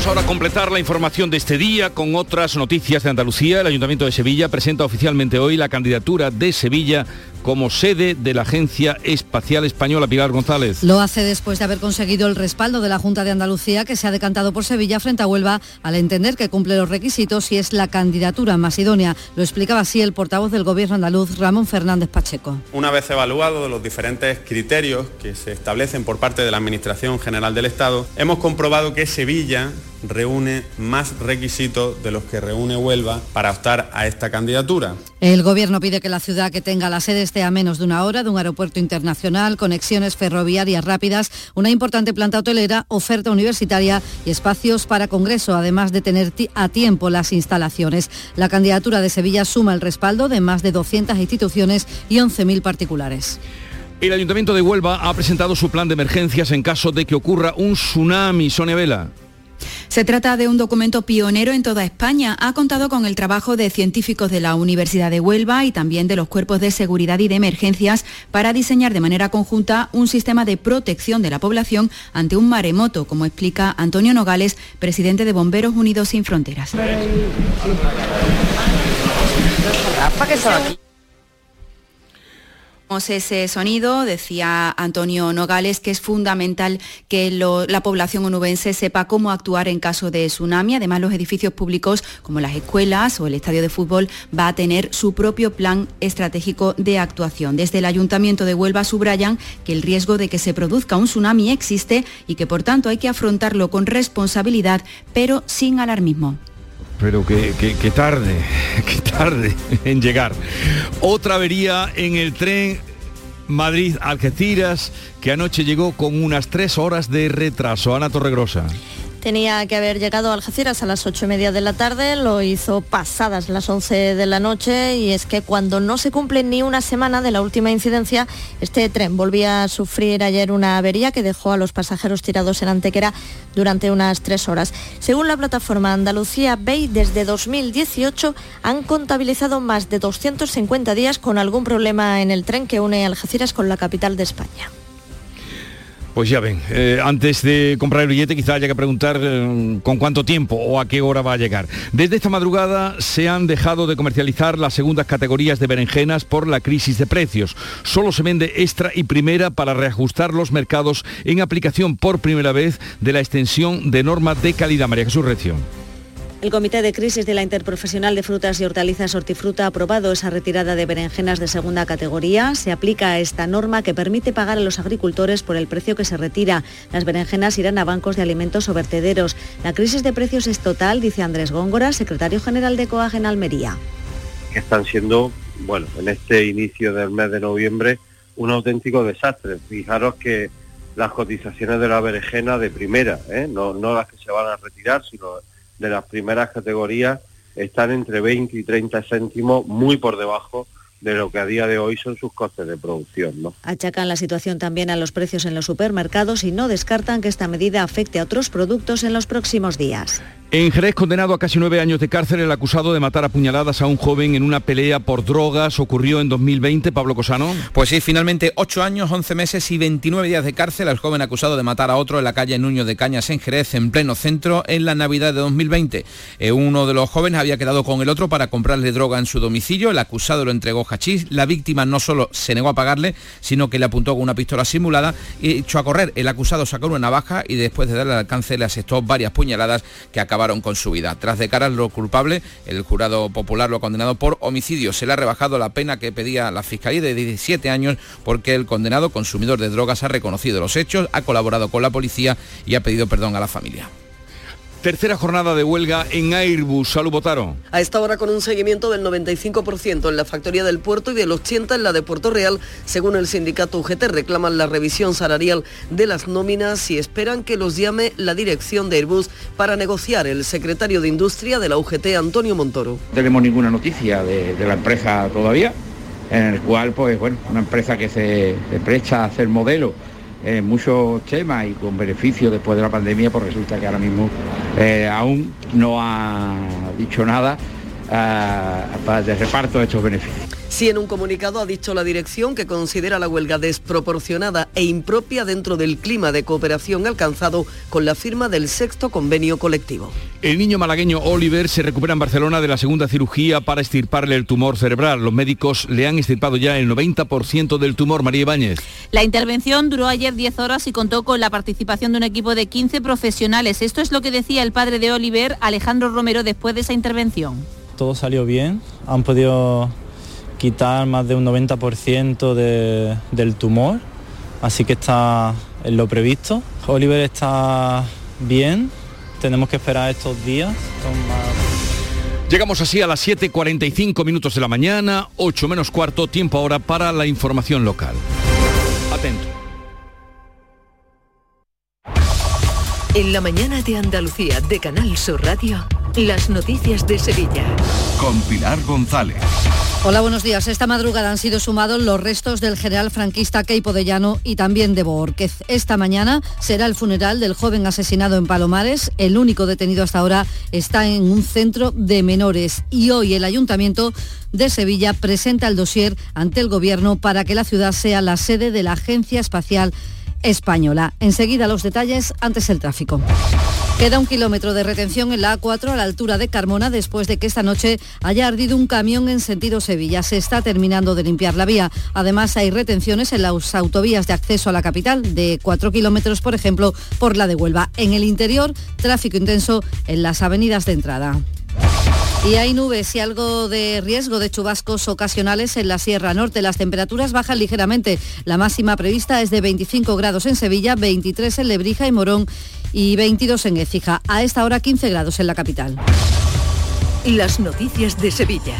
Vamos ahora a completar la información de este día con otras noticias de Andalucía. El Ayuntamiento de Sevilla presenta oficialmente hoy la candidatura de Sevilla como sede de la Agencia Espacial Española Pilar González. Lo hace después de haber conseguido el respaldo de la Junta de Andalucía que se ha decantado por Sevilla frente a Huelva al entender que cumple los requisitos y es la candidatura más idónea. Lo explicaba así el portavoz del Gobierno andaluz, Ramón Fernández Pacheco. Una vez evaluado los diferentes criterios que se establecen por parte de la Administración General del Estado, hemos comprobado que Sevilla reúne más requisitos de los que reúne Huelva para optar a esta candidatura. El Gobierno pide que la ciudad que tenga la sede esté a menos de una hora de un aeropuerto internacional, conexiones ferroviarias rápidas, una importante planta hotelera, oferta universitaria y espacios para congreso, además de tener a tiempo las instalaciones. La candidatura de Sevilla suma el respaldo de más de 200 instituciones y 11.000 particulares. El Ayuntamiento de Huelva ha presentado su plan de emergencias en caso de que ocurra un tsunami. Sonia Vela. Se trata de un documento pionero en toda España. Ha contado con el trabajo de científicos de la Universidad de Huelva y también de los cuerpos de seguridad y de emergencias para diseñar de manera conjunta un sistema de protección de la población ante un maremoto, como explica Antonio Nogales, presidente de Bomberos Unidos sin Fronteras ese sonido, decía Antonio Nogales, que es fundamental que la población onubense sepa cómo actuar en caso de tsunami. Además, los edificios públicos, como las escuelas o el estadio de fútbol, va a tener su propio plan estratégico de actuación. Desde el Ayuntamiento de Huelva subrayan que el riesgo de que se produzca un tsunami existe y que, por tanto, hay que afrontarlo con responsabilidad, pero sin alarmismo pero que, tarde, que tarde en llegar. Otra avería en el tren Madrid-Algeciras, que anoche llegó con unas tres horas de retraso. Ana Torregrosa. Tenía que haber llegado a Algeciras a las ocho y media de la tarde, lo hizo pasadas las 11 de la noche y es que cuando no se cumple ni una semana de la última incidencia, este tren volvía a sufrir ayer una avería que dejó a los pasajeros tirados en Antequera durante unas tres horas. Según la plataforma Andalucía Bay, desde 2018 han contabilizado más de 250 días con algún problema en el tren que une Algeciras con la capital de España. Pues ya ven, eh, antes de comprar el billete quizá haya que preguntar eh, con cuánto tiempo o a qué hora va a llegar. Desde esta madrugada se han dejado de comercializar las segundas categorías de berenjenas por la crisis de precios. Solo se vende extra y primera para reajustar los mercados en aplicación por primera vez de la extensión de normas de calidad. María Jesús Recio. El Comité de Crisis de la Interprofesional de Frutas y Hortalizas Hortifruta ha aprobado esa retirada de berenjenas de segunda categoría. Se aplica esta norma que permite pagar a los agricultores por el precio que se retira. Las berenjenas irán a bancos de alimentos o vertederos. La crisis de precios es total, dice Andrés Góngora, secretario general de COAG en Almería. están siendo, bueno, en este inicio del mes de noviembre, un auténtico desastre. Fijaros que las cotizaciones de la berenjena de primera, ¿eh? no, no las que se van a retirar, sino de las primeras categorías están entre 20 y 30 céntimos muy por debajo de lo que a día de hoy son sus costes de producción. ¿no? Achacan la situación también a los precios en los supermercados y no descartan que esta medida afecte a otros productos en los próximos días. En Jerez, condenado a casi nueve años de cárcel, el acusado de matar a puñaladas a un joven en una pelea por drogas ocurrió en 2020. Pablo Cosano. Pues sí, finalmente ocho años, 11 meses y 29 días de cárcel al joven acusado de matar a otro en la calle Nuño de Cañas en Jerez, en pleno centro, en la Navidad de 2020. Eh, uno de los jóvenes había quedado con el otro para comprarle droga en su domicilio. El acusado lo entregó La víctima no solo se negó a pagarle, sino que le apuntó con una pistola simulada y echó a correr. El acusado sacó una navaja y después de darle al alcance le asestó varias puñaladas que acabaron con su vida. Tras de cara lo culpable, el jurado popular lo ha condenado por homicidio. Se le ha rebajado la pena que pedía la Fiscalía de 17 años porque el condenado consumidor de drogas ha reconocido los hechos, ha colaborado con la policía y ha pedido perdón a la familia. Tercera jornada de huelga en Airbus. Salud, Botaro. A esta hora con un seguimiento del 95% en la factoría del puerto y del 80% en la de Puerto Real, según el sindicato UGT. Reclaman la revisión salarial de las nóminas y esperan que los llame la dirección de Airbus para negociar el secretario de Industria de la UGT, Antonio Montoro. No tenemos ninguna noticia de, la empresa todavía, en el cual, pues bueno, una empresa que se, se presta a hacer modelo en muchos temas y con beneficio después de la pandemia, pues resulta que ahora mismo eh, aún no ha dicho nada de reparto de estos beneficios. Sí, en un comunicado ha dicho la dirección que considera la huelga desproporcionada e impropia dentro del clima de cooperación alcanzado con la firma del sexto convenio colectivo. El niño malagueño Oliver se recupera en Barcelona de la segunda cirugía para extirparle el tumor cerebral. Los médicos le han extirpado ya el 90% del tumor. María Ibáñez. La intervención duró ayer 10 horas y contó con la participación de un equipo de 15 profesionales. Esto es lo que decía el padre de Oliver, Alejandro Romero, después de esa intervención. Todo salió bien. Han podido quitar más de un 90% del tumor, así que está en lo previsto. Oliver está bien, tenemos que esperar estos días. Llegamos así a las 7.45 minutos de la mañana, 8 menos cuarto, tiempo ahora para la información local. Atento. En la mañana de Andalucía de Canal Sur Radio, las noticias de Sevilla. Con Pilar González. Hola, buenos días. Esta madrugada han sido sumados los restos del general franquista Keipo de Llano y también de Boorquez. Esta mañana será el funeral del joven asesinado en Palomares. El único detenido hasta ahora está en un centro de menores y hoy el ayuntamiento de Sevilla presenta el dossier ante el gobierno para que la ciudad sea la sede de la Agencia Espacial Española. Enseguida los detalles, antes el tráfico. Queda un kilómetro de retención en la A4 a la altura de Carmona después de que esta noche haya ardido un camión en sentido Sevilla. Se está terminando de limpiar la vía. Además hay retenciones en las autovías de acceso a la capital de 4 kilómetros, por ejemplo, por la de Huelva. En el interior, tráfico intenso en las avenidas de entrada. Y hay nubes y algo de riesgo de chubascos ocasionales en la Sierra Norte. Las temperaturas bajan ligeramente. La máxima prevista es de 25 grados en Sevilla, 23 en Lebrija y Morón y 22 en Écija. A esta hora 15 grados en la capital. Las noticias de Sevilla.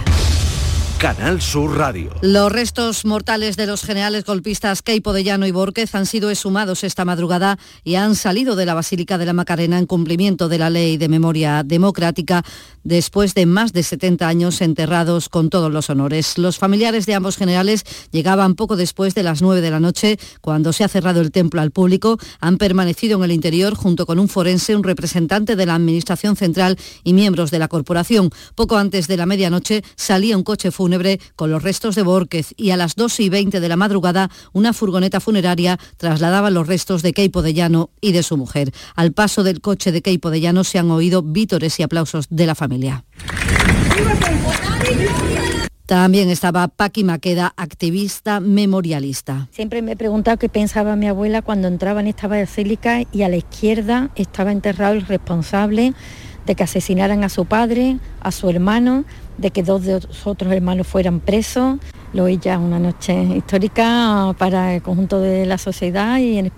Canal Sur Radio. Los restos mortales de los generales golpistas Keipo de Llano y Borquez han sido exhumados esta madrugada y han salido de la Basílica de la Macarena en cumplimiento de la ley de memoria democrática después de más de 70 años enterrados con todos los honores. Los familiares de ambos generales llegaban poco después de las 9 de la noche cuando se ha cerrado el templo al público. Han permanecido en el interior junto con un forense, un representante de la Administración Central y miembros de la corporación. Poco antes de la medianoche salía un coche fúnebre con los restos de Borquez y a las 2 y 20 de la madrugada una furgoneta funeraria trasladaba los restos de Keipo de Llano y de su mujer. Al paso del coche de Keipo de Llano se han oído vítores y aplausos de la familia. También estaba Paqui Maqueda, activista memorialista. Siempre me he preguntado qué pensaba mi abuela cuando entraba en esta basílica y a la izquierda estaba enterrado el responsable de que asesinaran a su padre, a su hermano, de que dos de sus otros hermanos fueran presos. Lo ya una noche histórica para el conjunto de la sociedad y en,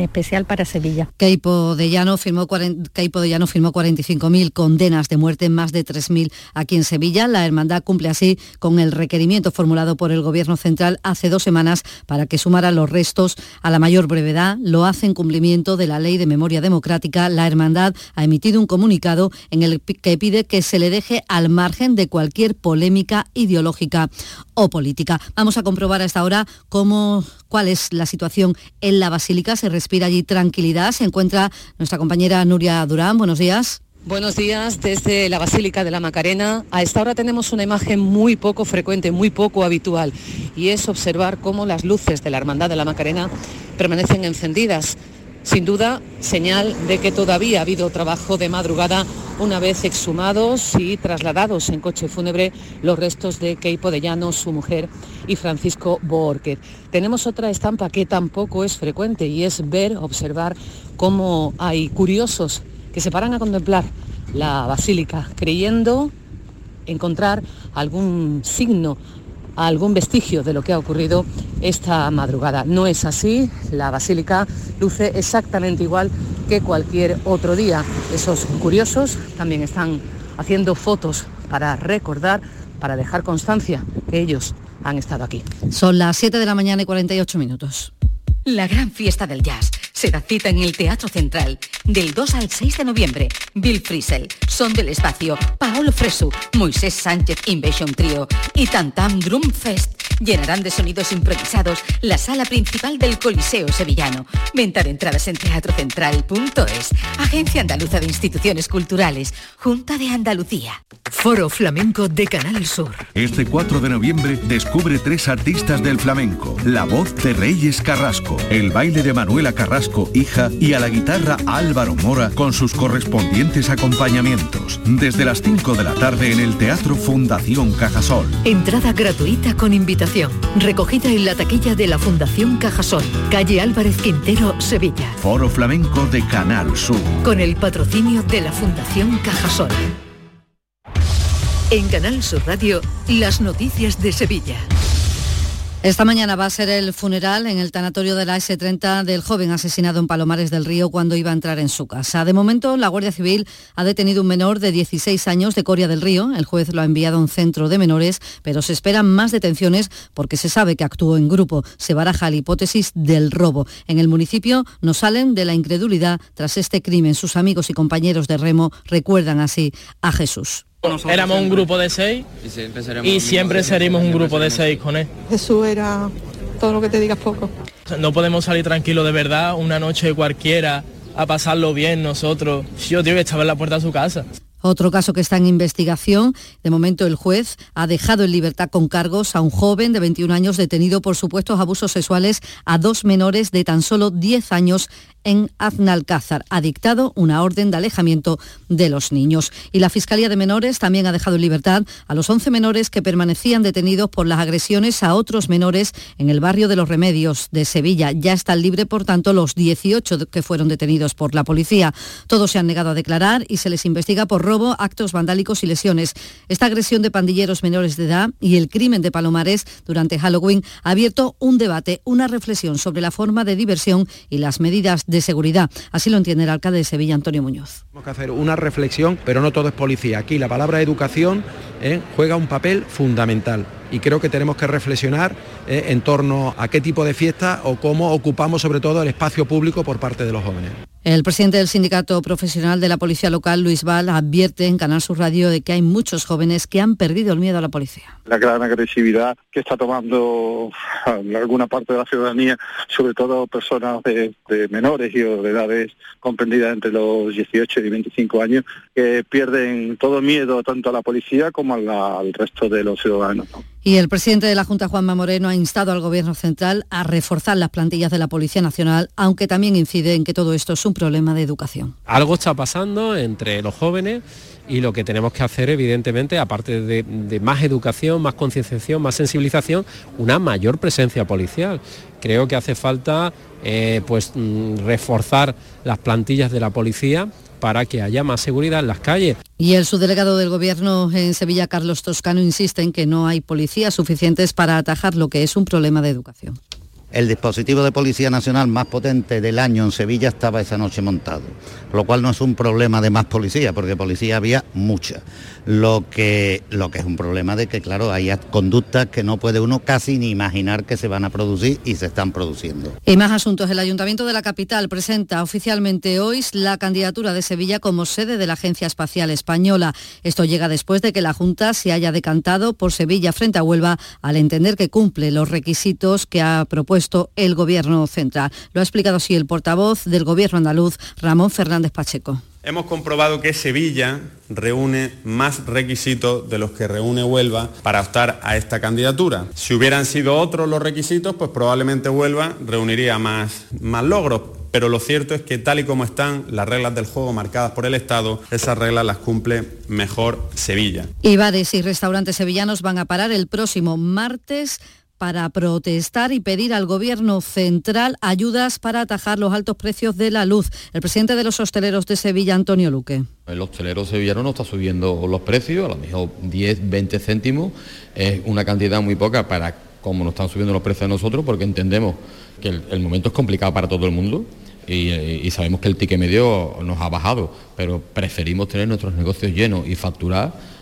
especial para Sevilla. Keipo de Llano firmó, Keipo de Llano firmó 45.000 condenas de muerte, más de 3.000 aquí en Sevilla. La hermandad cumple así con el requerimiento formulado por el Gobierno Central hace dos semanas para que sumara los restos a la mayor brevedad. Lo hace en cumplimiento de la Ley de Memoria Democrática. La hermandad ha emitido un comunicado en el que pide que se le deje al margen de cualquier polémica ideológica o política. Vamos a comprobar a esta hora cómo, cuál es la situación en la Basílica. Se respira allí tranquilidad. Se encuentra nuestra compañera Nuria Durán. Buenos días. Buenos días desde la Basílica de la Macarena. A esta hora tenemos una imagen muy poco frecuente, muy poco habitual, y es observar cómo las luces de la Hermandad de la Macarena permanecen encendidas. Sin duda, señal de que todavía ha habido trabajo de madrugada una vez exhumados y trasladados en coche fúnebre los restos de Keipo de Llano, su mujer, y Francisco Borquez. Tenemos otra estampa que tampoco es frecuente y es ver, observar cómo hay curiosos que se paran a contemplar la basílica creyendo encontrar algún signo, algún vestigio de lo que ha ocurrido esta madrugada. No es así, la basílica luce exactamente igual que cualquier otro día. Esos curiosos también están haciendo fotos para recordar, para dejar constancia que ellos han estado aquí. Son las 7 de la mañana y 48 minutos. La gran fiesta del jazz se da cita en el Teatro Central del 2 al 6 de noviembre. Bill Frisell, Son del Espacio, Paolo Fresu, Moisés Sánchez Invasion Trio y Tantam Drum Fest llenarán de sonidos improvisados la sala principal del Coliseo Sevillano. Venta de entradas en teatrocentral.es. Agencia Andaluza de Instituciones Culturales, Junta de Andalucía. Foro Flamenco de Canal Sur. Este 4 de noviembre descubre tres artistas del flamenco. La voz de Reyes Carrasco, el baile de Manuela Carrasco, hija, y a la guitarra Álvaro Mora con sus correspondientes acompañamientos. Desde las 5 de la tarde en el Teatro Fundación Cajasol. Entrada gratuita con invitación. Recogida en la taquilla de la Fundación Cajasol. Calle Álvarez Quintero, Sevilla. Foro Flamenco de Canal Sur. Con el patrocinio de la Fundación Cajasol. En Canal Sur Radio, las noticias de Sevilla. Esta mañana va a ser el funeral en el tanatorio de la S30 del joven asesinado en Palomares del Río cuando iba a entrar en su casa. De momento, la Guardia Civil ha detenido un menor de 16 años de Coria del Río. El juez lo ha enviado a un centro de menores, pero se esperan más detenciones porque se sabe que actuó en grupo. Se baraja la hipótesis del robo. En el municipio no salen de la incredulidad tras este crimen. Sus amigos y compañeros de remo recuerdan así a Jesús. Éramos un grupo de seis y siempre seremos un grupo de seis con él. Jesús era todo lo que te digas poco. No podemos salir tranquilos de verdad una noche cualquiera a pasarlo bien nosotros. Yo tío que estaba en la puerta de su casa. Otro caso que está en investigación. De momento el juez ha dejado en libertad con cargos a un joven de 21 años detenido por supuestos abusos sexuales a dos menores de tan solo 10 años en Aznalcázar. Ha dictado una orden de alejamiento de los niños. Y la Fiscalía de Menores también ha dejado en libertad a los 11 menores que permanecían detenidos por las agresiones a otros menores en el barrio de los Remedios de Sevilla. Ya están libres, por tanto, los 18 que fueron detenidos por la policía. Todos se han negado a declarar y se les investiga por robo, actos vandálicos y lesiones. Esta agresión de pandilleros menores de edad y el crimen de Palomares durante Halloween ha abierto un debate, una reflexión sobre la forma de diversión y las medidas de seguridad. Así lo entiende el alcalde de Sevilla, Antonio Muñoz. Tenemos que hacer una reflexión, pero no todo es policía. Aquí la palabra educación eh, juega un papel fundamental y creo que tenemos que reflexionar eh, en torno a qué tipo de fiesta o cómo ocupamos sobre todo el espacio público por parte de los jóvenes. El presidente del sindicato profesional de la policía local, Luis Val, advierte en Canal Sur Radio de que hay muchos jóvenes que han perdido el miedo a la policía. La gran agresividad que está tomando alguna parte de la ciudadanía, sobre todo personas de, de menores y de edades comprendidas entre los 18 y 25 años, que pierden todo miedo tanto a la policía como a la, al resto de los ciudadanos. Y el presidente de la Junta, Juanma Moreno, ha instado al Gobierno central a reforzar las plantillas de la Policía Nacional, aunque también incide en que todo esto es un problema de educación. Algo está pasando entre los jóvenes y lo que tenemos que hacer, evidentemente, aparte de, de más educación, más concienciación, más sensibilización, una mayor presencia policial. Creo que hace falta eh, pues, mm, reforzar las plantillas de la policía para que haya más seguridad en las calles. Y el subdelegado del Gobierno en Sevilla, Carlos Toscano, insiste en que no hay policías suficientes para atajar lo que es un problema de educación. El dispositivo de Policía Nacional más potente del año en Sevilla estaba esa noche montado, lo cual no es un problema de más policía, porque policía había mucha. Lo que, lo que es un problema de que, claro, hay conductas que no puede uno casi ni imaginar que se van a producir y se están produciendo. Y más asuntos. El Ayuntamiento de la capital presenta oficialmente hoy la candidatura de Sevilla como sede de la Agencia Espacial Española. Esto llega después de que la Junta se haya decantado por Sevilla frente a Huelva al entender que cumple los requisitos que ha propuesto el Gobierno central. Lo ha explicado así el portavoz del Gobierno andaluz, Ramón Fernández Pacheco. Hemos comprobado que Sevilla reúne más requisitos de los que reúne Huelva para optar a esta candidatura. Si hubieran sido otros los requisitos, pues probablemente Huelva reuniría más, más logros. Pero lo cierto es que tal y como están las reglas del juego marcadas por el Estado, esas reglas las cumple mejor Sevilla. Y bares y restaurantes sevillanos van a parar el próximo martes para protestar y pedir al Gobierno central ayudas para atajar los altos precios de la luz. El presidente de los hosteleros de Sevilla, Antonio Luque. El hostelero sevillano no está subiendo los precios, a lo mejor 10, 20 céntimos, es una cantidad muy poca para como nos están subiendo los precios a nosotros, porque entendemos que el, momento es complicado para todo el mundo. Y, y, sabemos que el ticket medio nos ha bajado, pero preferimos tener nuestros negocios llenos y facturar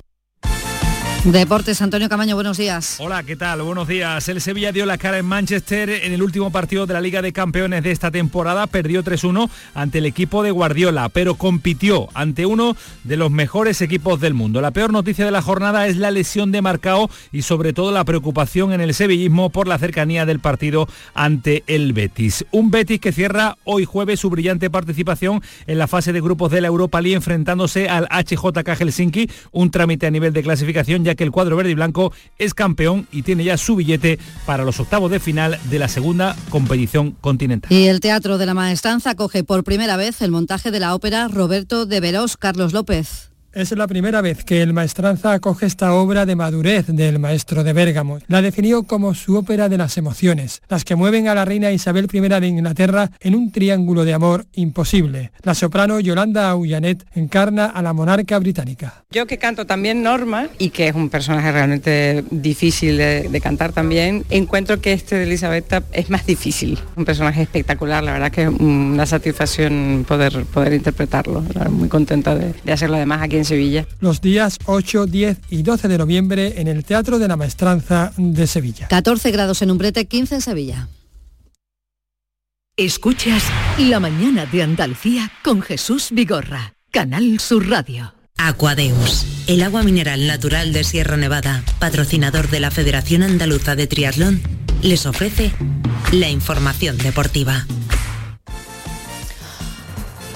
Deportes, Antonio Camaño, buenos días. Hola, ¿qué tal? Buenos días. El Sevilla dio la cara en Manchester en el último partido de la Liga de Campeones de esta temporada. Perdió 3-1 ante el equipo de Guardiola, pero compitió ante uno de los mejores equipos del mundo. La peor noticia de la jornada es la lesión de Marcao y sobre todo la preocupación en el sevillismo por la cercanía del partido ante el Betis. Un Betis que cierra hoy jueves su brillante participación en la fase de grupos de la Europa League enfrentándose al HJK Helsinki, un trámite a nivel de clasificación ya que el cuadro verde y blanco es campeón y tiene ya su billete para los octavos de final de la segunda competición continental. Y el Teatro de la Maestranza acoge por primera vez el montaje de la ópera Roberto de Verós Carlos López. Es la primera vez que el Maestranza acoge esta obra de madurez del maestro de Bérgamo. La definió como su ópera de las emociones, las que mueven a la reina Isabel I de Inglaterra en un triángulo de amor imposible. La soprano Yolanda Aullanet encarna a la monarca británica. Yo que canto también Norma y que es un personaje realmente difícil de, cantar también, encuentro que este de Elizabeth es más difícil. Un personaje espectacular, la verdad que una satisfacción poder, poder interpretarlo. Muy contenta de, de hacerlo además aquí en Sevilla. Los días 8, 10 y 12 de noviembre en el Teatro de la Maestranza de Sevilla. 14 grados en Umbrete, 15 en Sevilla. Escuchas La mañana de Andalucía con Jesús Vigorra, Canal Sur Radio. Aquadeus, el agua mineral natural de Sierra Nevada, patrocinador de la Federación Andaluza de Triatlón, les ofrece la información deportiva.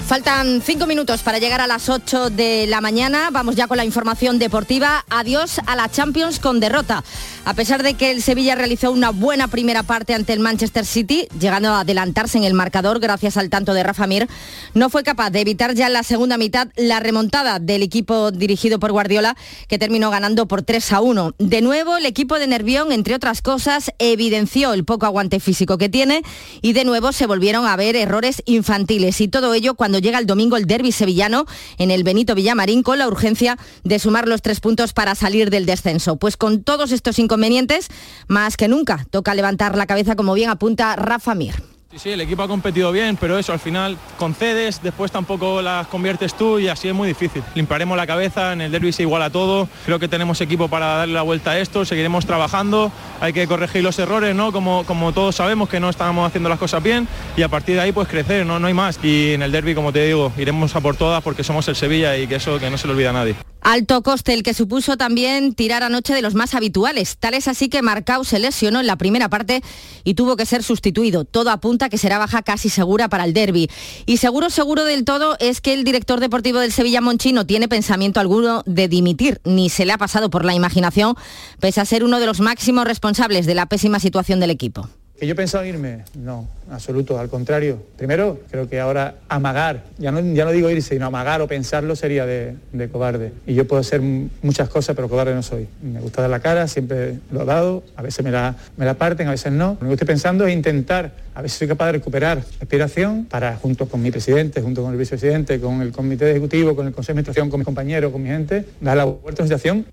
Faltan cinco minutos para llegar a las 8 de la mañana. Vamos ya con la información deportiva. Adiós a la Champions con derrota. A pesar de que el Sevilla realizó una buena primera parte ante el Manchester City, llegando a adelantarse en el marcador gracias al tanto de Rafa Mir, no fue capaz de evitar ya en la segunda mitad la remontada del equipo dirigido por Guardiola, que terminó ganando por 3 a 1. De nuevo, el equipo de Nervión, entre otras cosas, evidenció el poco aguante físico que tiene y de nuevo se volvieron a ver errores infantiles. Y todo ello cuando llega el domingo el derby sevillano en el Benito Villamarín con la urgencia de sumar los tres puntos para salir del descenso. Pues con todos estos inconvenientes, más que nunca, toca levantar la cabeza como bien apunta Rafa Mir. Sí, sí, el equipo ha competido bien, pero eso al final concedes, después tampoco las conviertes tú y así es muy difícil. Limpiaremos la cabeza, en el derby se iguala todo, creo que tenemos equipo para darle la vuelta a esto, seguiremos trabajando, hay que corregir los errores, ¿no? Como, como todos sabemos que no estábamos haciendo las cosas bien y a partir de ahí pues crecer, no, no hay más. Y en el derby, como te digo, iremos a por todas porque somos el Sevilla y que eso que no se le olvida a nadie. Alto coste el que supuso también tirar anoche de los más habituales. Tal es así que Marcao se lesionó en la primera parte y tuvo que ser sustituido. Todo apunta que será baja casi segura para el derby. Y seguro, seguro del todo es que el director deportivo del Sevilla Monchi no tiene pensamiento alguno de dimitir, ni se le ha pasado por la imaginación, pese a ser uno de los máximos responsables de la pésima situación del equipo. ¿Que yo pensaba irme? No, absoluto, al contrario. Primero, creo que ahora amagar, ya no, ya no digo irse, sino amagar o pensarlo sería de, de cobarde. Y yo puedo ser muchas cosas, pero cobarde no soy. Me gusta dar la cara, siempre lo he dado, a veces me la, me la parten, a veces no. Lo que estoy pensando es intentar, a ver si soy capaz de recuperar inspiración para, junto con mi presidente, junto con el vicepresidente, con el comité ejecutivo, con el consejo de administración, con mis compañeros, con mi gente, dar la vuelta a la situación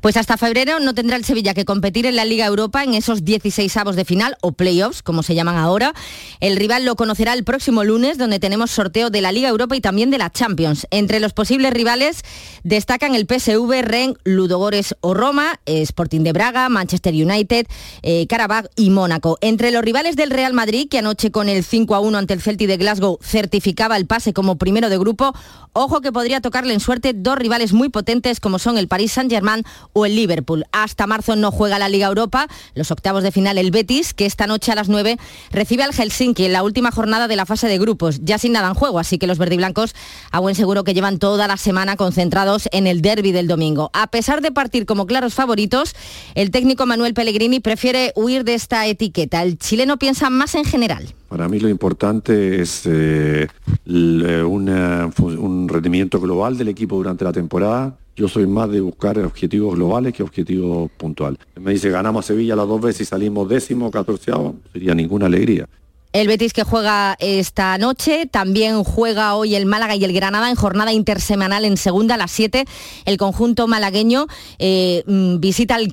pues hasta febrero no tendrá el Sevilla que competir en la Liga Europa en esos 16 avos de final o playoffs, como se llaman ahora. El rival lo conocerá el próximo lunes, donde tenemos sorteo de la Liga Europa y también de la Champions. Entre los posibles rivales destacan el PSV, Ren, Ludogores o Roma, Sporting de Braga, Manchester United, eh, Karabakh y Mónaco. Entre los rivales del Real Madrid, que anoche con el 5 a 1 ante el Celtic de Glasgow certificaba el pase como primero de grupo, ojo que podría tocarle en suerte dos rivales muy potentes como son el Paris Saint-Germain o el Liverpool. Hasta marzo no juega la Liga Europa, los octavos de final el Betis, que esta noche a las 9 recibe al Helsinki en la última jornada de la fase de grupos, ya sin nada en juego, así que los verdiblancos a buen seguro que llevan toda la semana concentrados en el derby del domingo. A pesar de partir como claros favoritos, el técnico Manuel Pellegrini prefiere huir de esta etiqueta. El chileno piensa más en general. Para mí lo importante es eh, una, un rendimiento global del equipo durante la temporada. Yo soy más de buscar objetivos globales que objetivos puntuales. Me dice, ganamos a Sevilla las dos veces y salimos décimo, catorceavo, no sería ninguna alegría. El Betis que juega esta noche, también juega hoy el Málaga y el Granada en jornada intersemanal en segunda a las 7. El conjunto malagueño eh, visita al,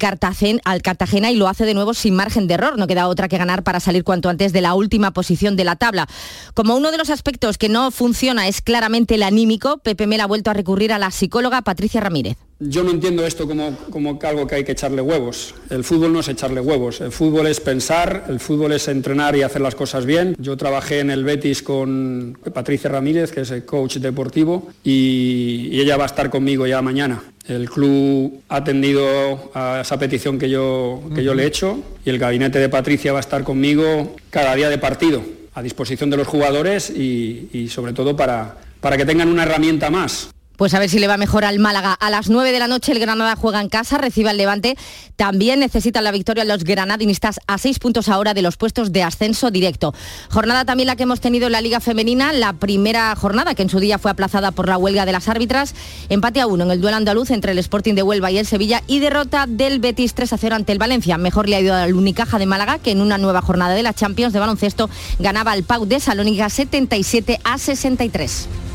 al Cartagena y lo hace de nuevo sin margen de error. No queda otra que ganar para salir cuanto antes de la última posición de la tabla. Como uno de los aspectos que no funciona es claramente el anímico, Pepe Mel ha vuelto a recurrir a la psicóloga Patricia Ramírez. Yo no entiendo esto como, como algo que hay que echarle huevos. El fútbol no es echarle huevos. El fútbol es pensar, el fútbol es entrenar y hacer las cosas bien. Yo trabajé en el Betis con Patricia Ramírez, que es el coach deportivo, y, ella va a estar conmigo ya mañana. El club ha atendido a esa petición que yo, que yo le he hecho y el gabinete de Patricia va a estar conmigo cada día de partido, a disposición de los jugadores y, y sobre todo para, para que tengan una herramienta más. Pues a ver si le va mejor al Málaga. A las 9 de la noche el Granada juega en casa, recibe al Levante. También necesitan la victoria los granadinistas a seis puntos ahora de los puestos de ascenso directo. Jornada también la que hemos tenido en la Liga Femenina, la primera jornada que en su día fue aplazada por la huelga de las árbitras. Empate a uno en el duelo andaluz entre el Sporting de Huelva y el Sevilla y derrota del Betis 3 a 0 ante el Valencia. Mejor le ha ido al Unicaja de Málaga que en una nueva jornada de la Champions de baloncesto ganaba al Pau de Salónica 77 a 63.